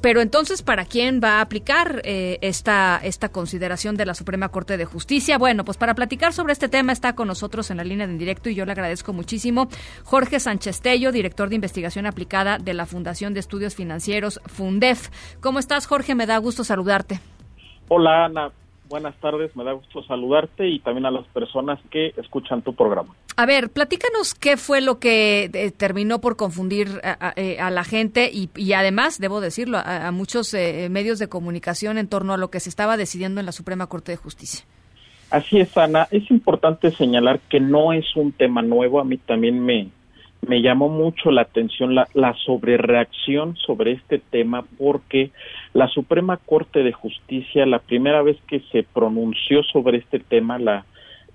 pero entonces, ¿para quién va a aplicar esta, esta consideración de la Suprema Corte de Justicia? Bueno, pues para platicar sobre este tema, tema está con nosotros en la línea de en directo y yo le agradezco muchísimo. Jorge Sánchez Tello, director de investigación aplicada de la Fundación de Estudios Financieros, Fundef. ¿Cómo estás, Jorge? Me da gusto saludarte. Hola, Ana. Buenas tardes, me da gusto saludarte y también a las personas que escuchan tu programa. A ver, platícanos qué fue lo que eh, terminó por confundir a, a, eh, a la gente y, y, además, debo decirlo, a, a muchos eh, medios de comunicación en torno a lo que se estaba decidiendo en la Suprema Corte de Justicia. Así es, Ana. Es importante señalar que no es un tema nuevo. A mí también me, me llamó mucho la atención la, la sobrereacción sobre este tema porque la Suprema Corte de Justicia, la primera vez que se pronunció sobre este tema, la,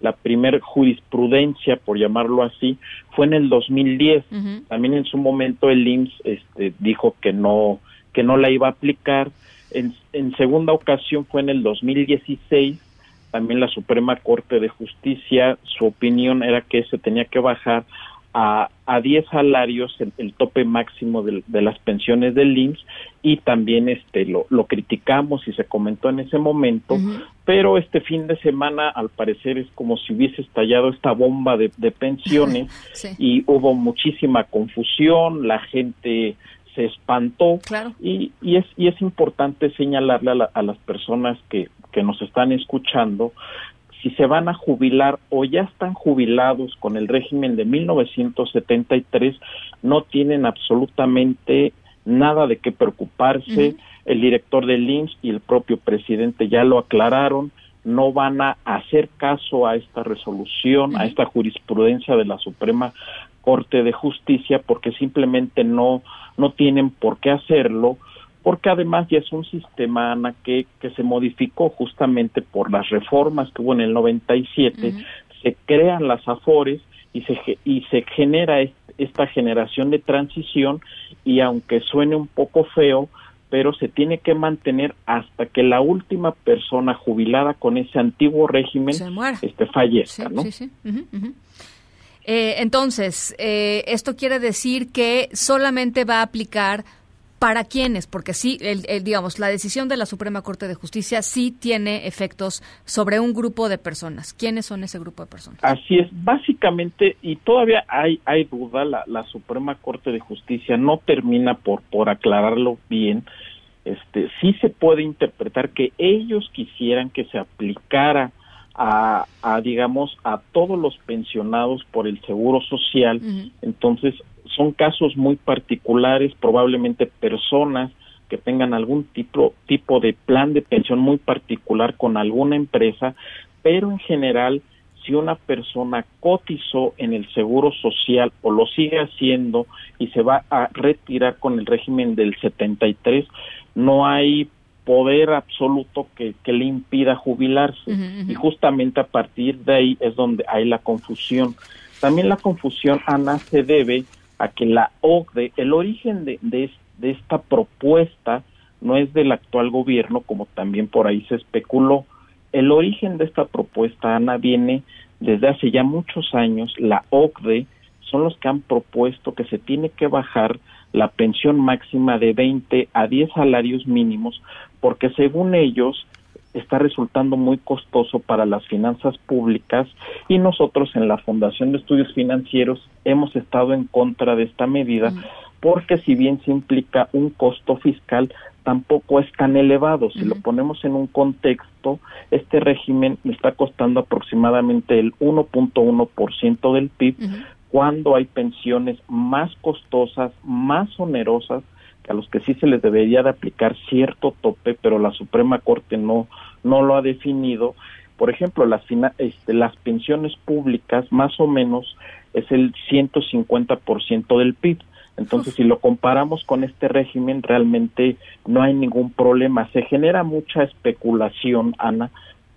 la primer jurisprudencia, por llamarlo así, fue en el 2010. Uh -huh. También en su momento el IMSS este, dijo que no, que no la iba a aplicar. En, en segunda ocasión fue en el 2016 también la Suprema Corte de Justicia, su opinión era que se tenía que bajar a, a 10 salarios el, el tope máximo de, de, las pensiones del IMSS y también este lo, lo, criticamos y se comentó en ese momento, uh -huh. pero este fin de semana al parecer es como si hubiese estallado esta bomba de, de pensiones [LAUGHS] sí. y hubo muchísima confusión, la gente se espantó claro. y, y, es, y es importante señalarle a, la, a las personas que, que nos están escuchando si se van a jubilar o ya están jubilados con el régimen de 1973, no tienen absolutamente nada de qué preocuparse. Uh -huh. El director del IMSS y el propio presidente ya lo aclararon, no van a hacer caso a esta resolución, a esta jurisprudencia de la Suprema Corte de Justicia, porque simplemente no, no tienen por qué hacerlo porque además ya es un sistema, Ana, que, que se modificó justamente por las reformas que hubo en el 97, uh -huh. se crean las AFORES y se, y se genera esta generación de transición y aunque suene un poco feo, pero se tiene que mantener hasta que la última persona jubilada con ese antiguo régimen este, fallezca, sí, ¿no? Sí, sí. Uh -huh, uh -huh. Eh, entonces, eh, esto quiere decir que solamente va a aplicar para quiénes, porque sí, el, el, digamos, la decisión de la Suprema Corte de Justicia sí tiene efectos sobre un grupo de personas. ¿Quiénes son ese grupo de personas? Así es, básicamente, y todavía hay, hay duda, la, la Suprema Corte de Justicia no termina por, por aclararlo bien, este, sí se puede interpretar que ellos quisieran que se aplicara a, a, digamos, a todos los pensionados por el Seguro Social. Entonces, son casos muy particulares, probablemente personas que tengan algún tipo, tipo de plan de pensión muy particular con alguna empresa, pero en general, si una persona cotizó en el Seguro Social o lo sigue haciendo y se va a retirar con el régimen del 73, no hay poder absoluto que, que le impida jubilarse. Uh -huh. Y justamente a partir de ahí es donde hay la confusión. También la confusión, Ana, se debe a que la OCDE, el origen de, de, de esta propuesta no es del actual gobierno, como también por ahí se especuló. El origen de esta propuesta, Ana, viene desde hace ya muchos años. La OCDE son los que han propuesto que se tiene que bajar la pensión máxima de 20 a 10 salarios mínimos, porque según ellos está resultando muy costoso para las finanzas públicas y nosotros en la Fundación de Estudios Financieros hemos estado en contra de esta medida porque si bien se implica un costo fiscal, tampoco es tan elevado. Si lo ponemos en un contexto, este régimen está costando aproximadamente el 1.1% del PIB, cuando hay pensiones más costosas, más onerosas, a los que sí se les debería de aplicar cierto tope, pero la Suprema Corte no, no lo ha definido. Por ejemplo, las, este, las pensiones públicas más o menos es el 150% del PIB. Entonces, si lo comparamos con este régimen, realmente no hay ningún problema. Se genera mucha especulación, Ana,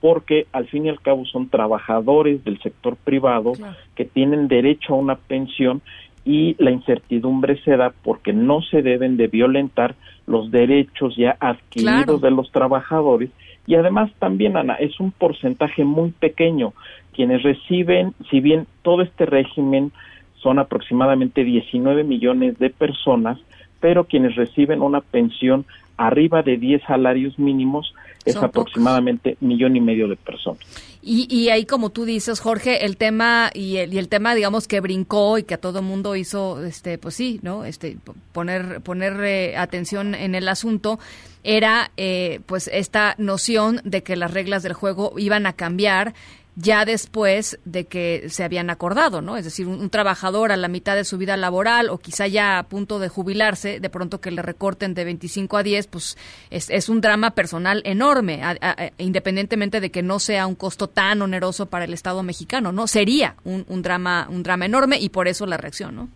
porque al fin y al cabo son trabajadores del sector privado claro. que tienen derecho a una pensión y la incertidumbre se da porque no se deben de violentar los derechos ya adquiridos claro. de los trabajadores y además también Ana es un porcentaje muy pequeño quienes reciben si bien todo este régimen son aproximadamente 19 millones de personas pero quienes reciben una pensión arriba de 10 salarios mínimos es aproximadamente millón y medio de personas. Y, y, ahí, como tú dices, Jorge, el tema y el, y el tema, digamos, que brincó y que a todo mundo hizo, este, pues sí, ¿no? Este, poner, poner eh, atención en el asunto era, eh, pues, esta noción de que las reglas del juego iban a cambiar ya después de que se habían acordado, ¿no? Es decir, un, un, trabajador a la mitad de su vida laboral o quizá ya a punto de jubilarse, de pronto que le recorten de 25 a 10, pues es, es un drama personal enorme, a, a, independientemente de que no sea un costo tan oneroso para el Estado mexicano, ¿no? Sería un, un drama un drama enorme y por eso la reacción, ¿no?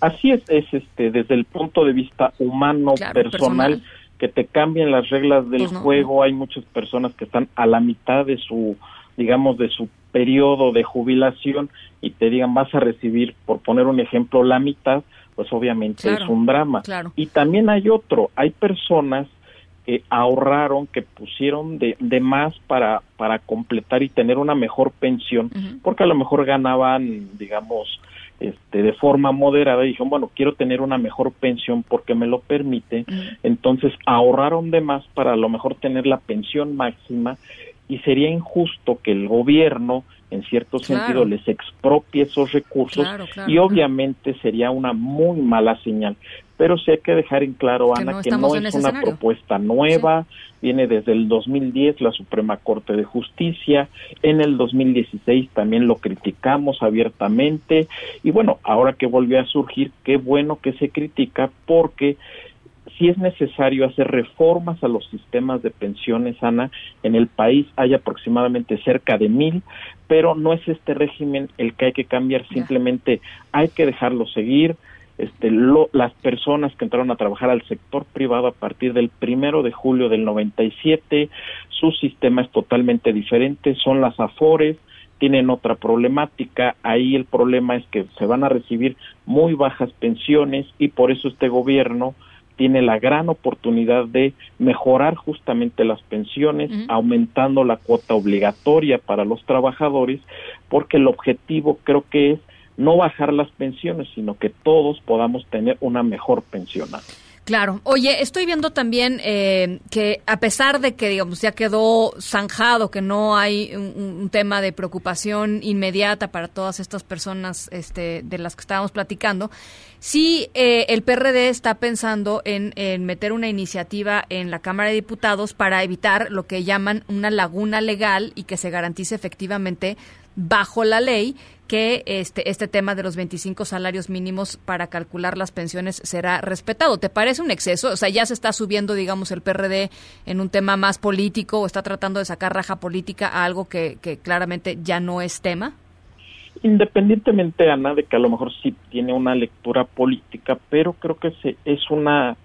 Así es, es este desde el punto de vista humano, claro, personal, personal, que te cambien las reglas del pues no, juego, no. hay muchas personas que están a la mitad de su digamos, de su periodo de jubilación y te digan vas a recibir, por poner un ejemplo, la mitad, pues obviamente claro, es un drama. Claro. Y también hay otro, hay personas que ahorraron, que pusieron de, de más para, para completar y tener una mejor pensión, uh -huh. porque a lo mejor ganaban, digamos, este, de forma moderada y dijeron, bueno, quiero tener una mejor pensión porque me lo permite, uh -huh. entonces ahorraron de más para a lo mejor tener la pensión máxima y sería injusto que el gobierno en cierto claro. sentido les expropie esos recursos claro, claro, y obviamente sería una muy mala señal. Pero sí hay que dejar en claro, Ana, que no, que no es una escenario. propuesta nueva, sí. viene desde el 2010 la Suprema Corte de Justicia, en el 2016 también lo criticamos abiertamente y bueno, ahora que volvió a surgir, qué bueno que se critica porque si es necesario hacer reformas a los sistemas de pensiones, Ana. En el país hay aproximadamente cerca de mil, pero no es este régimen el que hay que cambiar, simplemente hay que dejarlo seguir. Este, lo, las personas que entraron a trabajar al sector privado a partir del primero de julio del 97, su sistema es totalmente diferente, son las AFORES, tienen otra problemática, ahí el problema es que se van a recibir muy bajas pensiones y por eso este gobierno tiene la gran oportunidad de mejorar justamente las pensiones, uh -huh. aumentando la cuota obligatoria para los trabajadores, porque el objetivo creo que es no bajar las pensiones, sino que todos podamos tener una mejor pensión. Claro. Oye, estoy viendo también eh, que a pesar de que, digamos, ya quedó zanjado, que no hay un, tema de preocupación inmediata para todas estas personas este, de las que estábamos platicando, sí eh, el PRD está pensando en, en meter una iniciativa en la Cámara de Diputados para evitar lo que llaman una laguna legal y que se garantice efectivamente bajo la ley que este, este tema de los 25 salarios mínimos para calcular las pensiones será respetado. ¿Te parece un exceso? O sea, ya se está subiendo, digamos, el PRD en un tema más político o está tratando de sacar raja política a algo que, que claramente ya no es tema. Independientemente, Ana, de que a lo mejor sí tiene una lectura política, pero creo que se, es una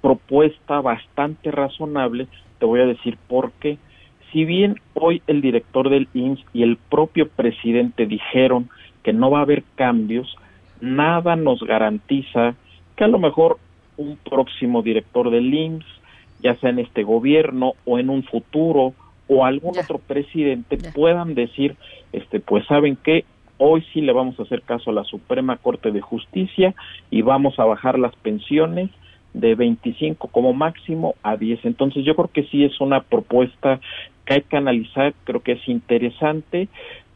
propuesta bastante razonable. Te voy a decir por qué si bien hoy el director del INS y el propio presidente dijeron que no va a haber cambios, nada nos garantiza que a lo mejor un próximo director del INS, ya sea en este gobierno o en un futuro o algún otro presidente puedan decir, este, pues saben que hoy sí le vamos a hacer caso a la Suprema Corte de Justicia y vamos a bajar las pensiones de 25 como máximo a 10. Entonces yo creo que sí es una propuesta que hay que analizar, creo que es interesante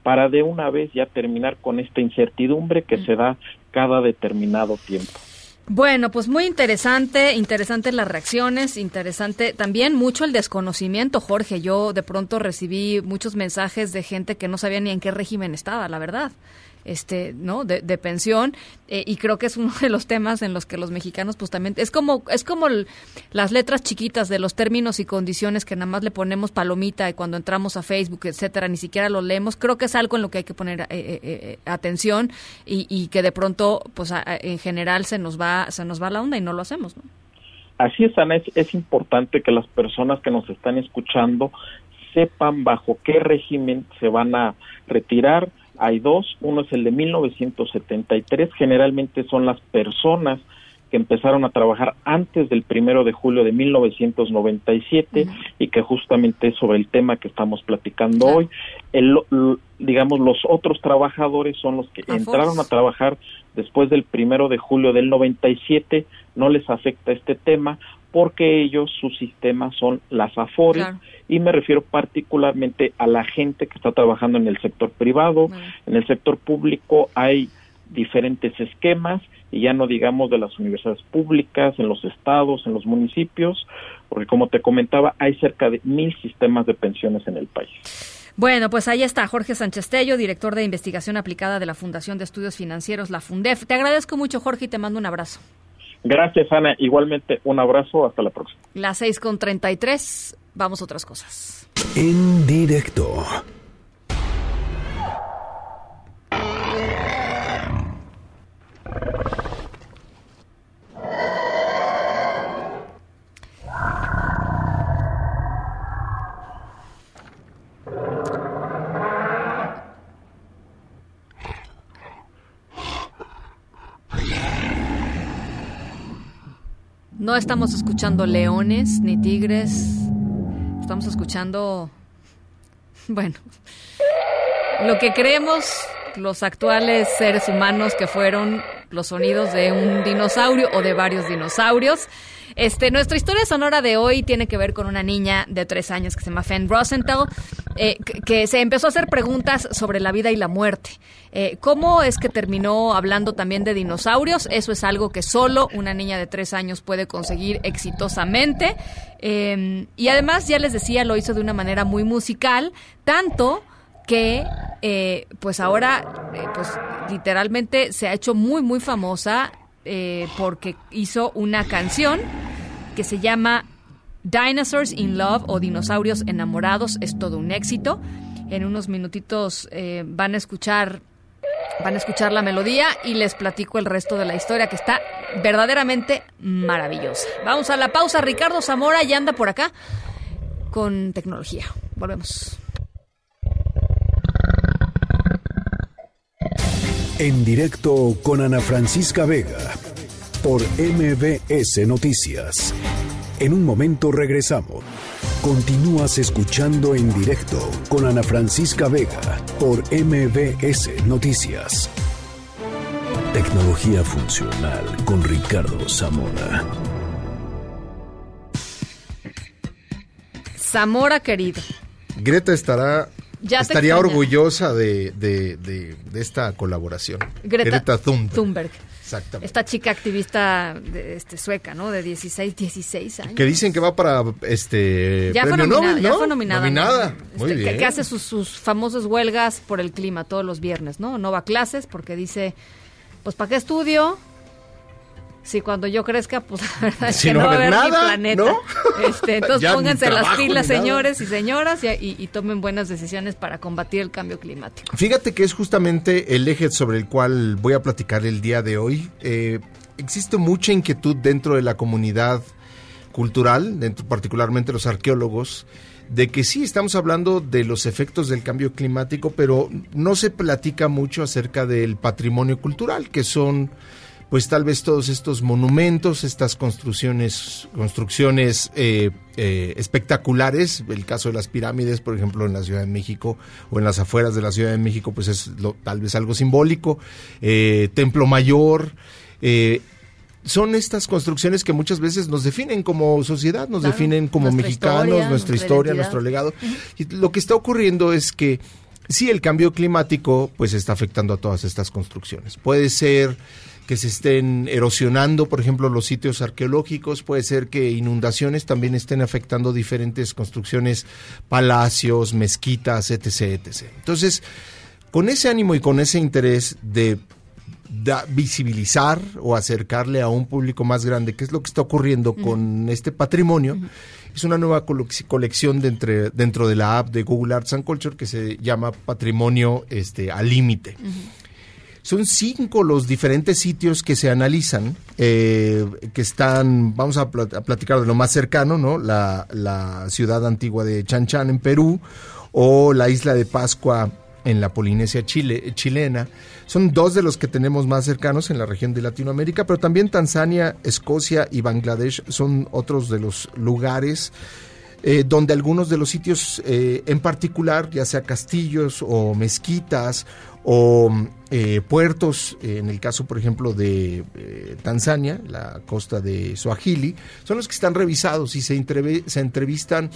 para de una vez ya terminar con esta incertidumbre que se da cada determinado tiempo. Bueno, pues muy interesante, interesante las reacciones, interesante también mucho el desconocimiento, Jorge. Yo de pronto recibí muchos mensajes de gente que no sabía ni en qué régimen estaba, la verdad este no de, pensión eh, y creo que es uno de los temas en los que los mexicanos pues también es como es como las letras chiquitas de los términos y condiciones que nada más le ponemos palomita y cuando entramos a Facebook etcétera ni siquiera lo leemos creo que es algo en lo que hay que poner eh, eh, atención y, que de pronto pues en general se nos va se nos va la onda y no lo hacemos ¿no? Así es, Ana, es importante que las personas que nos están escuchando sepan bajo qué régimen se van a retirar, hay dos, uno es el de 1973, generalmente son las personas que empezaron a trabajar antes del primero de julio de 1997 y que justamente es sobre el tema que estamos platicando hoy. El, digamos, los otros trabajadores son los que entraron a trabajar después del primero de julio del 97, no les afecta este tema porque ellos, su sistema son las AFORES y me refiero particularmente a la gente que está trabajando en el sector privado, en el sector público hay diferentes esquemas y ya no digamos de las universidades públicas, en los estados, en los municipios, porque como te comentaba, hay cerca de mil sistemas de pensiones en el país. Bueno, pues ahí está Jorge Sánchez Tello, director de investigación aplicada de la Fundación de Estudios Financieros, la FUNDEF. Te agradezco mucho, Jorge, y te mando un abrazo. Gracias, Ana. Igualmente, un abrazo. Hasta la próxima. Las seis con treinta y tres. Vamos a otras cosas. En directo. No estamos escuchando leones ni tigres. Estamos escuchando, [LAUGHS] bueno, lo que creemos los actuales seres humanos que fueron los sonidos de un dinosaurio o de varios dinosaurios. Este, nuestra historia sonora de hoy tiene que ver con una niña de tres años que se llama Fen Rosenthal, eh, que, se empezó a hacer preguntas sobre la vida y la muerte. Eh, ¿Cómo es que terminó hablando también de dinosaurios? Eso es algo que solo una niña de tres años puede conseguir exitosamente. Eh, y además, ya les decía, lo hizo de una manera muy musical, tanto que pues ahora pues literalmente se ha hecho muy muy famosa eh, porque hizo una canción que se llama Dinosaurs in Love o Dinosaurios Enamorados. Es todo un éxito. En unos minutitos eh, van a escuchar van a escuchar la melodía y les platico el resto de la historia que está verdaderamente maravillosa. Vamos a la pausa. Ricardo Zamora ya anda por acá con tecnología. Volvemos. En directo con Ana Francisca Vega por MBS Noticias. En un momento regresamos. Continúas escuchando en directo con Ana Francisca Vega por MBS Noticias. Tecnología funcional con Ricardo Zamora. Zamora, querido. Greta estará Ya estaría extraña. orgullosa de, de- de- de esta colaboración. Greta, Thunberg. Thunberg. Exactamente. Esta chica activista de, este, sueca, ¿no? De 16, 16 años. Que dicen que va para este Ya fue nominada, Nobel, ya fue nominada. Nominada. ¿no? Muy Este, que-. Que, hace sus, sus famosas huelgas por el clima todos los viernes, ¿no? No va a clases porque dice, pues ¿para qué estudio? Si cuando yo crezca, pues [LAUGHS] la verdad es Si que no no, va a haber nada, planeta. ¿no? [LAUGHS] Este, entonces pónganse las pilas, señores y señoras, y, y- y tomen buenas decisiones para combatir el cambio climático. Fíjate que es justamente el eje sobre el cual voy a platicar el día de hoy. Eh, existe mucha inquietud dentro de la comunidad cultural, dentro particularmente los arqueólogos, de que sí estamos hablando de los efectos del cambio climático, pero no se platica mucho acerca del patrimonio cultural, que son pues tal vez todos estos monumentos, estas construcciones, construcciones eh, eh, espectaculares, el caso de las pirámides, por ejemplo, en la Ciudad de México o en las afueras de la Ciudad de México, pues es lo- tal vez algo simbólico, eh, Templo Mayor, son estas construcciones que muchas veces nos definen como sociedad, nos Claro, definen como nuestra mexicanos, historia, nuestra nuestra historia, identidad. nuestro legado. Y lo que está ocurriendo es que sí, el cambio climático pues está afectando a todas estas construcciones. Puede ser que se estén erosionando, por ejemplo, los sitios arqueológicos, puede ser que inundaciones también estén afectando diferentes construcciones, palacios, mezquitas, etc., etc. Entonces, con ese ánimo y con ese interés de da- visibilizar o acercarle a un público más grande qué es lo que está ocurriendo con este patrimonio. Es una nueva colec- colección de entre- dentro de la app de Google Arts and Culture que se llama Patrimonio este, al Límite. Son cinco los diferentes sitios que se analizan, eh, que están, vamos a, plat- a platicar de lo más cercano, ¿no? La, ciudad antigua de Chan Chan en Perú o la isla de Pascua en la Polinesia Chile, chilena. Son dos de los que tenemos más cercanos en la región de Latinoamérica, pero también Tanzania, Escocia y Bangladesh son otros de los lugares eh, donde algunos de los sitios eh, en particular, ya sea castillos o mezquitas o eh, puertos, eh, en el caso, por ejemplo, de eh, Tanzania, la costa de Swahili, son los que están revisados y se, se entrevistan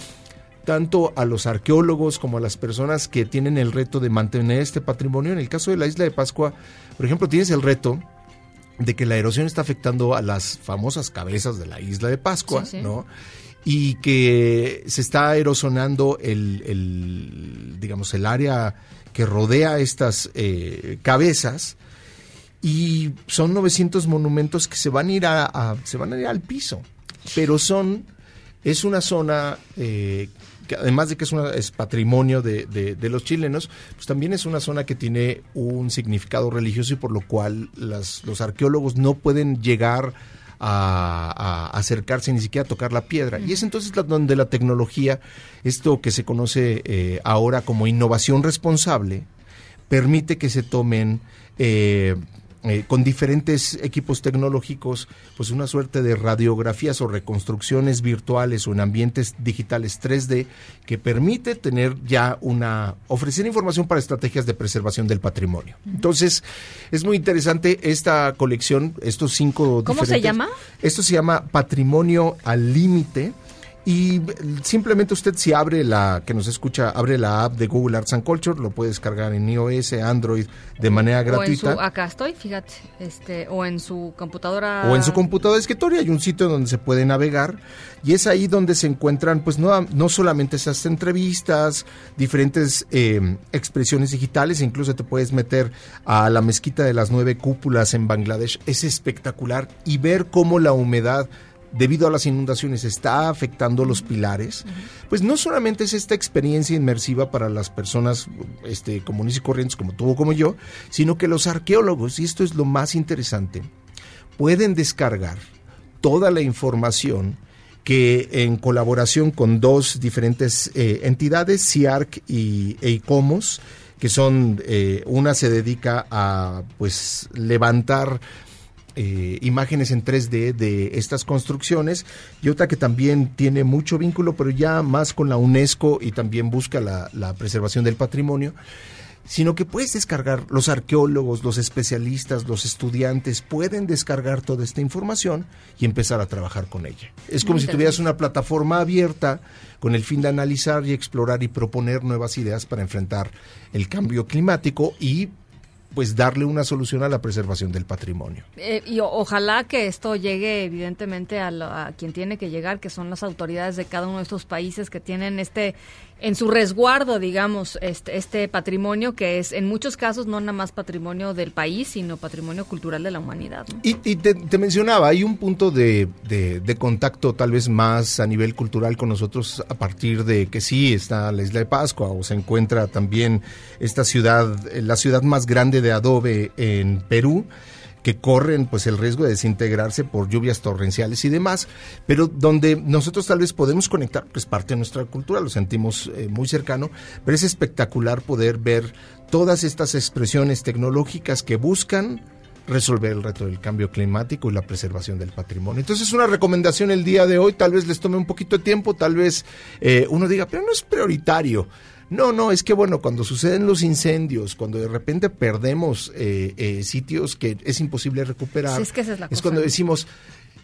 tanto a los arqueólogos como a las personas que tienen el reto de mantener este patrimonio. En el caso de la isla de Pascua, por ejemplo, tienes el reto de que la erosión está afectando a las famosas cabezas de la isla de Pascua, Sí, sí. ¿no? Y que se está erosionando el, el, digamos, el área que rodea estas eh, cabezas y son 900 monumentos que se van a ir a, se van a ir al piso, pero son es una zona eh, que además de que es, una, es patrimonio de, de- de los chilenos, pues también es una zona que tiene un significado religioso y por lo cual las, los arqueólogos no pueden llegar a, acercarse ni siquiera a tocar la piedra. Y es entonces la- donde la tecnología, esto que se conoce eh, ahora como innovación responsable, permite que se tomen eh, eh, con diferentes equipos tecnológicos, pues una suerte de radiografías o reconstrucciones virtuales o en ambientes digitales 3D que permite tener ya una, ofrecer información para estrategias de preservación del patrimonio. Entonces, es muy interesante esta colección, estos cinco ¿Cómo se llama? Esto se llama Patrimonio al Límite. Y simplemente usted si abre la, que nos escucha, abre la app de Google Arts and Culture, lo puede descargar en iOS, Android, de manera O en gratuita. su, acá estoy, fíjate, este, o en su computadora. o en su computadora de escritorio hay un sitio donde se puede navegar y es ahí donde se encuentran pues no, no solamente esas entrevistas, diferentes eh, expresiones digitales, incluso te puedes meter a la mezquita de las nueve cúpulas en Bangladesh, es espectacular y ver cómo la humedad debido a las inundaciones está afectando los pilares, pues no solamente es esta experiencia inmersiva para las personas este, comunes y corrientes como tú o como yo, sino que los arqueólogos, y esto es lo más interesante, pueden descargar toda la información que en colaboración con dos diferentes eh, entidades, CIARC y EICOMOS, que son, eh, una se dedica a pues levantar eh, imágenes en 3D de estas construcciones y otra que también tiene mucho vínculo, pero ya más con la UNESCO y también busca la, la preservación del patrimonio. sino que puedes descargar, los arqueólogos, los especialistas, los estudiantes pueden descargar toda esta información y empezar a trabajar con ella. Es como si tuvieras una plataforma abierta con el fin de analizar y explorar y proponer nuevas ideas para enfrentar el cambio climático y pues darle una solución a la preservación del patrimonio. Eh, y ojalá que esto llegue evidentemente a, lo- a quien tiene que llegar, que son las autoridades de cada uno de estos países que tienen este en su resguardo, digamos, este, este patrimonio que es en muchos casos no nada más patrimonio del país, sino patrimonio cultural de la humanidad. ¿no? Y, y te, mencionaba, hay un punto de, de- de contacto tal vez más a nivel cultural con nosotros a partir de que sí está la isla de Pascua o se encuentra también esta ciudad, eh, la ciudad más grande de adobe en Perú que corren pues el riesgo de desintegrarse por lluvias torrenciales y demás, pero donde nosotros tal vez podemos conectar, pues parte de nuestra cultura, lo sentimos eh, muy cercano, pero es espectacular poder ver todas estas expresiones tecnológicas que buscan resolver el reto del cambio climático y la preservación del patrimonio. Entonces, una recomendación el día de hoy, tal vez les tome un poquito de tiempo, tal vez eh, uno diga, pero no es prioritario. No, no, es que bueno, cuando suceden los incendios, cuando de repente perdemos eh, eh, sitios que es imposible recuperar, Sí, es que esa es la cosa. cuando decimos,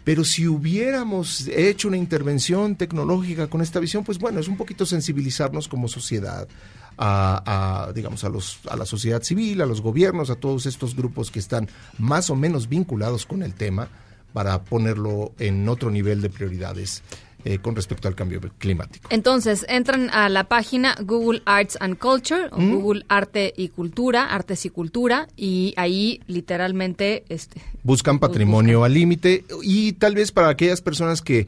pero si hubiéramos hecho una intervención tecnológica con esta visión, pues bueno, es un poquito sensibilizarnos como sociedad a, a, digamos, a, los, a la sociedad civil, a los gobiernos, a todos estos grupos que están más o menos vinculados con el tema para ponerlo en otro nivel de prioridades eh, con respecto al cambio climático. Entonces, entran a la página Google Arts and Culture, o Mm. Google Arte y Cultura, Artes y Cultura, y ahí literalmente este, Buscan patrimonio al límite y tal vez para aquellas personas que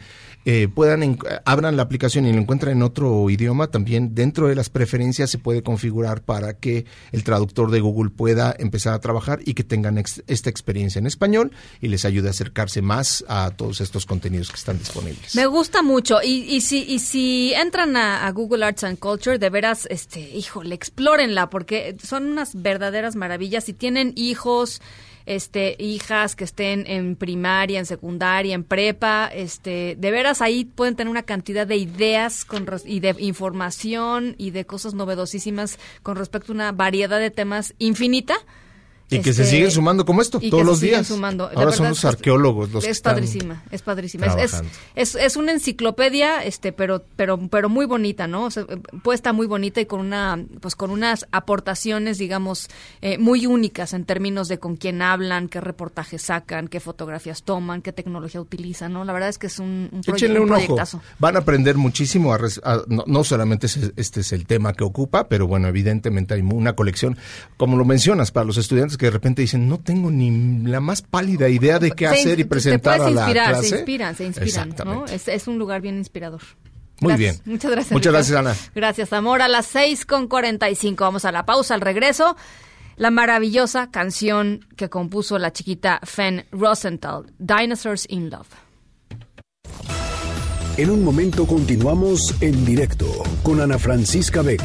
eh, puedan en- abran la aplicación y lo encuentran en otro idioma, también dentro de las preferencias se puede configurar para que el traductor de Google pueda empezar a trabajar y que tengan esta experiencia en español y les ayude a acercarse más a todos estos contenidos que están disponibles. Me gusta mucho. Y, y si, y si entran a, a Google Arts and Culture, de veras, este, híjole, explórenla, porque son unas verdaderas maravillas. Si tienen hijos, este, hijas que estén en primaria, en secundaria, en prepa, este, de veras ahí pueden tener una cantidad de ideas con, y de información y de cosas novedosísimas con respecto a una variedad de temas infinita. Y que se Este, siguen sumando como esto, y que todos los días. sumando. Ahora son verdad, los es- arqueólogos los que es están padrísima, es padrísima. Es, es, es, una enciclopedia, este, pero, pero, pero muy bonita, ¿no? O sea, puesta muy bonita y con una, pues con unas aportaciones, digamos, eh, muy únicas en términos de con quién hablan, qué reportajes sacan, qué fotografías toman, qué tecnología utilizan, ¿no? La verdad es que es un, un, proye- Échenle un un ojo. Van a aprender muchísimo. a res- a- no, no solamente ese- este es el tema que ocupa, pero bueno, evidentemente hay una colección, como lo mencionas, para los estudiantes que de repente dicen, no tengo ni la más pálida idea de qué Se hacer y presentar te a la inspirar, clase. Se inspiran, se inspiran. Es, es un lugar bien inspirador. Muy Gracias. bien. Muchas gracias. Muchas Ricardo. gracias, Ana. Gracias, amor. A las 6 con 45. Vamos a la pausa, al regreso. La maravillosa canción que compuso la chiquita Fen Rosenthal, Dinosaurs in Love. En un momento continuamos en directo con Ana Francisca Vega.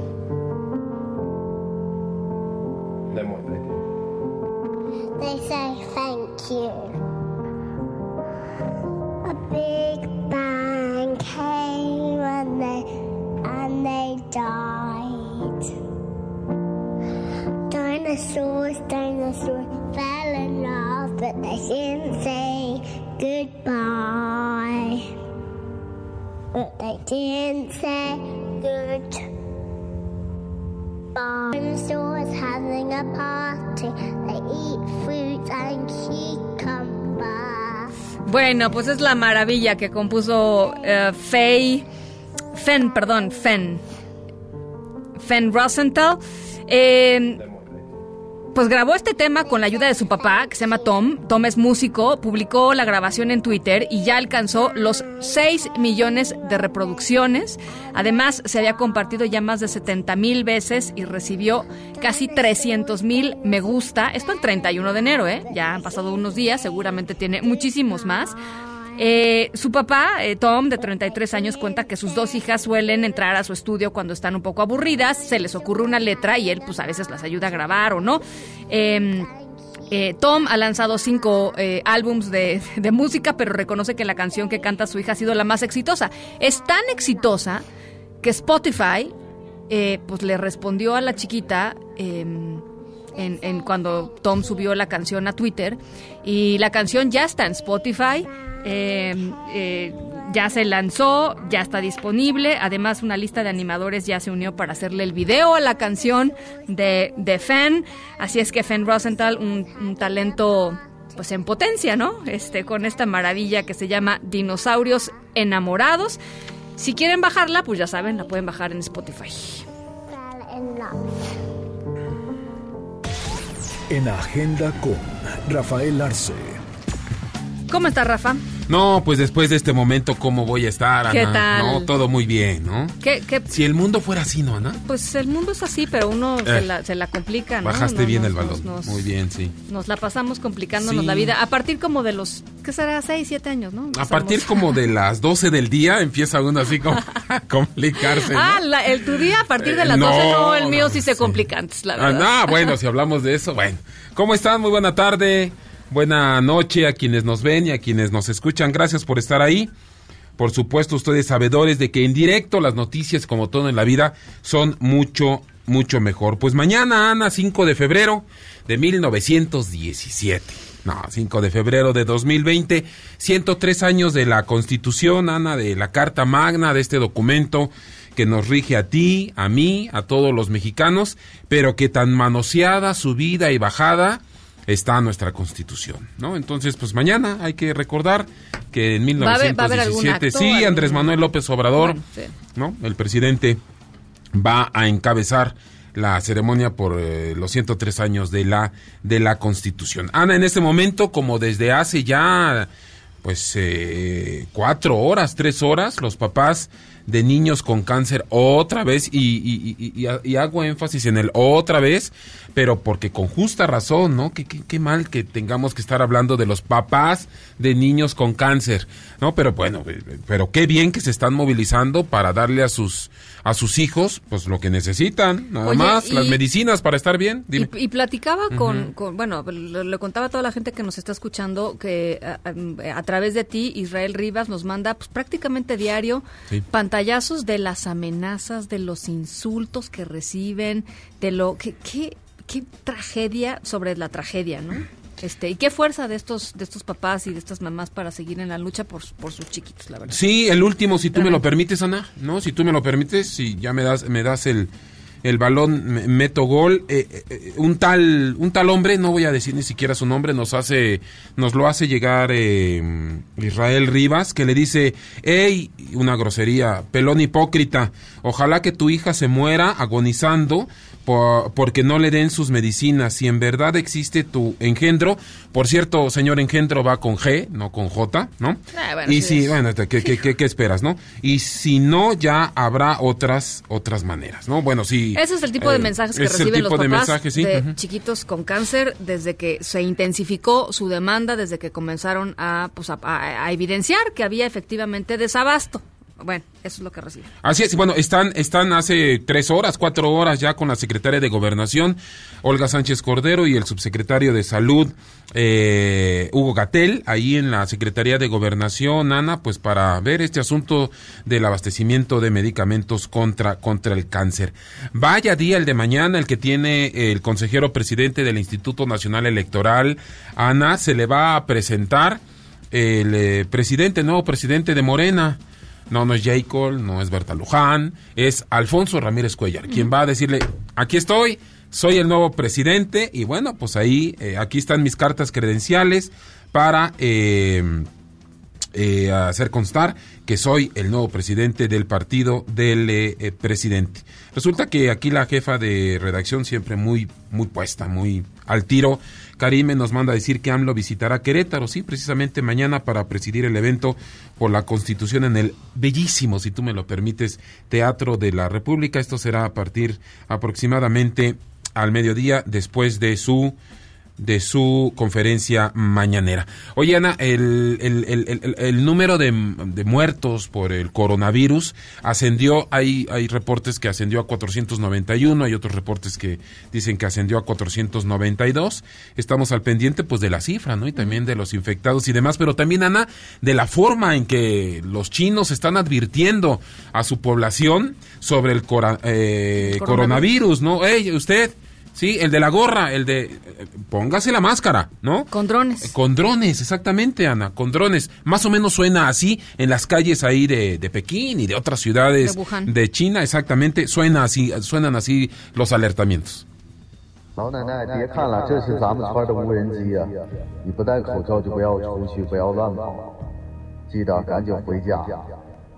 A. They love. They say thank you. A big bang came and they and they died. Dinosaurs, dinosaurs fell in love, but they didn't say goodbye. But they didn't say goodbye. Bueno, pues es la maravilla que compuso eh, Faye, Fen, perdón, Fen, Fen Rosenthal. Eh, pues grabó este tema con la ayuda de su papá, que se llama Tom. Tom es músico, publicó la grabación en Twitter y ya alcanzó los 6 millones de reproducciones. Además, se había compartido ya más de 70 mil veces y recibió casi 300 mil me gusta. Esto el 31 de enero, ¿eh? Ya han pasado unos días, seguramente tiene muchísimos más. Eh, su papá, eh, Tom, de 33 años, cuenta que sus dos hijas suelen entrar a su estudio cuando están un poco aburridas, se les ocurre una letra y él pues a veces las ayuda a grabar o no. Em, eh, Tom ha lanzado cinco eh, álbums de, música, pero reconoce que la canción que canta su hija ha sido la más exitosa. Es tan exitosa que Spotify pues le respondió a la chiquita em, cuando Tom subió la canción a Twitter y la canción ya está en Spotify. Eh, eh, ya se lanzó, ya está disponible. Además, una lista de animadores ya se unió para hacerle el video a la canción de, de Fenn. Así es que Fenn Rosenthal, un, talento pues en potencia, ¿no? Este, con esta maravilla que se llama Dinosaurios Enamorados. Si quieren bajarla, pues ya saben, la pueden bajar en Spotify. En Agenda con Rafael Arce. ¿Cómo está Rafa? No, pues después de este momento, ¿cómo voy a estar, Ana? ¿Qué tal? No, todo muy bien, ¿no? ¿Qué, qué? Si el mundo fuera así, ¿no, Ana? Pues el mundo es así, pero uno Eh. se, la, se la complica, ¿no? Bajaste No, bien nos- el balón. nos- muy bien, sí. Nos la pasamos complicándonos Sí. la vida. A partir como de los, ¿qué será? 6, 7 años, ¿no? A partir como de las 12 del día empieza uno así como [LAUGHS] a complicarse. ¿no? Ah, la- el tu día a partir de Eh, las no, 12, no, el mío sí se complica antes, la Ah, verdad. no, bueno, [LAUGHS] si hablamos de eso, bueno. ¿Cómo están? Muy buena tarde, buena noche a quienes nos ven y a quienes nos escuchan. Gracias por estar ahí. Por supuesto, ustedes sabedores de que en directo las noticias, como todo en la vida, son mucho, mucho mejor. Pues mañana, Ana, 5 de febrero de 1917. No, 5 de febrero de 2020, 103 años de la Constitución, Ana, de la Carta Magna, de este documento que nos rige a ti, a mí, a todos los mexicanos, pero que tan manoseada, subida y bajada está nuestra Constitución, ¿no? Entonces, pues mañana hay que recordar que en ¿Va a haber- va a haber algún 1917, acto, sí, Andrés Manuel López Obrador, Bueno, sí. ¿no? El presidente va a encabezar la ceremonia por eh, los 103 años de la de la Constitución. Ana, en este momento, como desde hace ya pues eh, cuatro horas, tres horas, los papás de niños con cáncer otra vez y, y- hago énfasis en el otra vez, pero porque con justa razón, ¿no? Qué, qué- qué mal que tengamos que estar hablando de los papás de niños con cáncer, ¿no? Pero bueno, eh, pero qué bien que se están movilizando para darle a sus a sus hijos pues lo que necesitan, nada Oye, más, y- las medicinas para estar bien. Dime. Y, y platicaba con, bueno, le, le contaba a toda la gente que nos está escuchando que a, a- a través de ti, Israel Rivas nos manda pues, prácticamente diario Sí. pantallazos de las amenazas, de los insultos que reciben, de lo que, qué, qué tragedia sobre la tragedia, ¿no? Este, y qué fuerza de estos, de estos papás y de estas mamás para seguir en la lucha por, por sus chiquitos, la verdad. Sí, el último, si tú me lo permites, Ana, ¿no? Si tú me lo permites, si ya me das, me das el, el balón, me- meto gol. eh, eh, eh, un tal, un tal hombre, no voy a decir ni siquiera su nombre, nos hace, nos lo hace llegar eh, Israel Rivas, que le dice, hey, una grosería, pelón hipócrita, ojalá que tu hija se muera agonizando por- porque no le den sus medicinas. Si en verdad existe tu engendro, por cierto, señor engendro va con G, no con J, ¿no? Ah, bueno, y sí si, bueno, ¿qué, qué, qué- qué esperas, no? Y si no, ya habrá otras otras maneras, ¿no? Bueno, sí. Ese es el tipo de eh, mensajes que reciben los de papás mensajes, sí, de ujú. chiquitos con cáncer desde que se intensificó su demanda, desde que comenzaron a, pues, a, a- a evidenciar que había efectivamente desabasto. Bueno, eso es lo que reciben. Así es, bueno, están, están hace tres horas, cuatro horas ya con la secretaria de Gobernación, Olga Sánchez Cordero, y el subsecretario de Salud, eh, Hugo Gatel, ahí en la Secretaría de Gobernación, Ana, pues para ver este asunto del abastecimiento de medicamentos contra, contra el cáncer. Vaya día el de mañana, el que tiene el consejero presidente del Instituto Nacional Electoral, Ana, se le va a presentar el eh, presidente, nuevo presidente de Morena. No, no es J. Cole, no es Berta Luján, es Alfonso Ramírez Cuellar, quien va a decirle, aquí estoy, soy el nuevo presidente y bueno, pues ahí, eh, aquí están mis cartas credenciales para, eh, eh, hacer constar que soy el nuevo presidente del partido del eh, presidente. Resulta que aquí la jefa de redacción siempre muy muy puesta, muy al tiro. Karime nos manda a decir que AMLO visitará Querétaro, sí, precisamente mañana para presidir el evento por la Constitución en el bellísimo, si tú me lo permites, Teatro de la República. Esto será a partir aproximadamente al mediodía después de su de su conferencia mañanera. Oye, Ana, el, el, el, el número de, de, muertos por el coronavirus ascendió, hay, hay reportes que ascendió a 491, hay otros reportes que dicen que ascendió a 492. Estamos al pendiente pues de la cifra, ¿no? Y también de los infectados y demás, pero también, Ana, de la forma en que los chinos están advirtiendo a su población sobre el, cora, eh, coronavirus, ¿no? Hey, usted Sí, el de la gorra, el de... Póngase la máscara, ¿no? Con drones. Con drones, exactamente, Ana, con drones. Más o menos suena así en las calles ahí de, de Pekín y de otras ciudades de, de, China, exactamente, suena así, suenan así los alertamientos. 老奶奶，别看了，这是咱们村的无人机啊！你不戴口罩就不要出去，不要乱跑，记得赶紧回家。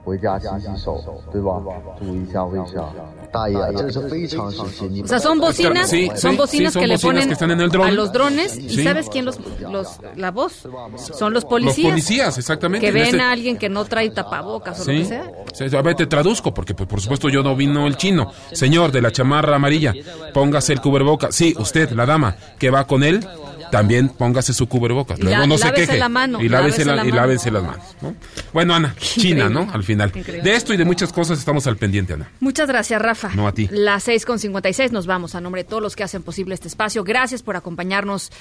回家洗洗手，对吧？注意一下卫生。大爷，这是非常时期。你 o sea, son bocinas, sí, son bocinas sí, son que le bocinas ponen que están en el dron. a los drones. Sí. ¿Y sabes quién los, los la voz? Son los policías. Los policías, exactamente. Que en ven este- a alguien que no trae tapabocas o lo que sea. Sí, a ver, te traduzco, porque pues, por supuesto yo no vino el chino. Señor de la chamarra amarilla, póngase el cubreboca. Sí, usted, la dama, que va con él, también póngase su cubrebocas. Y Luego la- no se queje. la mano, y lávese la, la y mano. lávense las manos. ¿no? Bueno, Ana, [LAUGHS] China, ¿no? Al final. Increíble. De esto y de muchas cosas estamos al pendiente, Ana. Muchas gracias, Rafa. No, a ti. Las 6 con 56 nos vamos a nombre de todos los que hacen posible este espacio. Gracias por acompañarnos.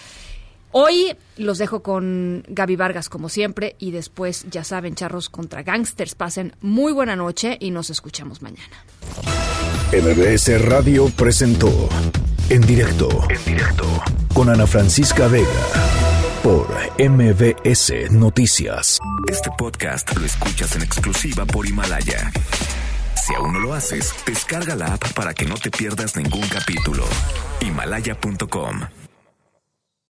Hoy los dejo con Gaby Vargas, como siempre, y después, ya saben, charros contra gangsters. Pasen muy buena noche y nos escuchamos mañana. MBS Radio presentó En directo. En directo. Con Ana Francisca Vega. Por MBS Noticias. Este podcast lo escuchas en exclusiva por Himalaya. Si aún no lo haces, descarga la app para que no te pierdas ningún capítulo. Himalaya.com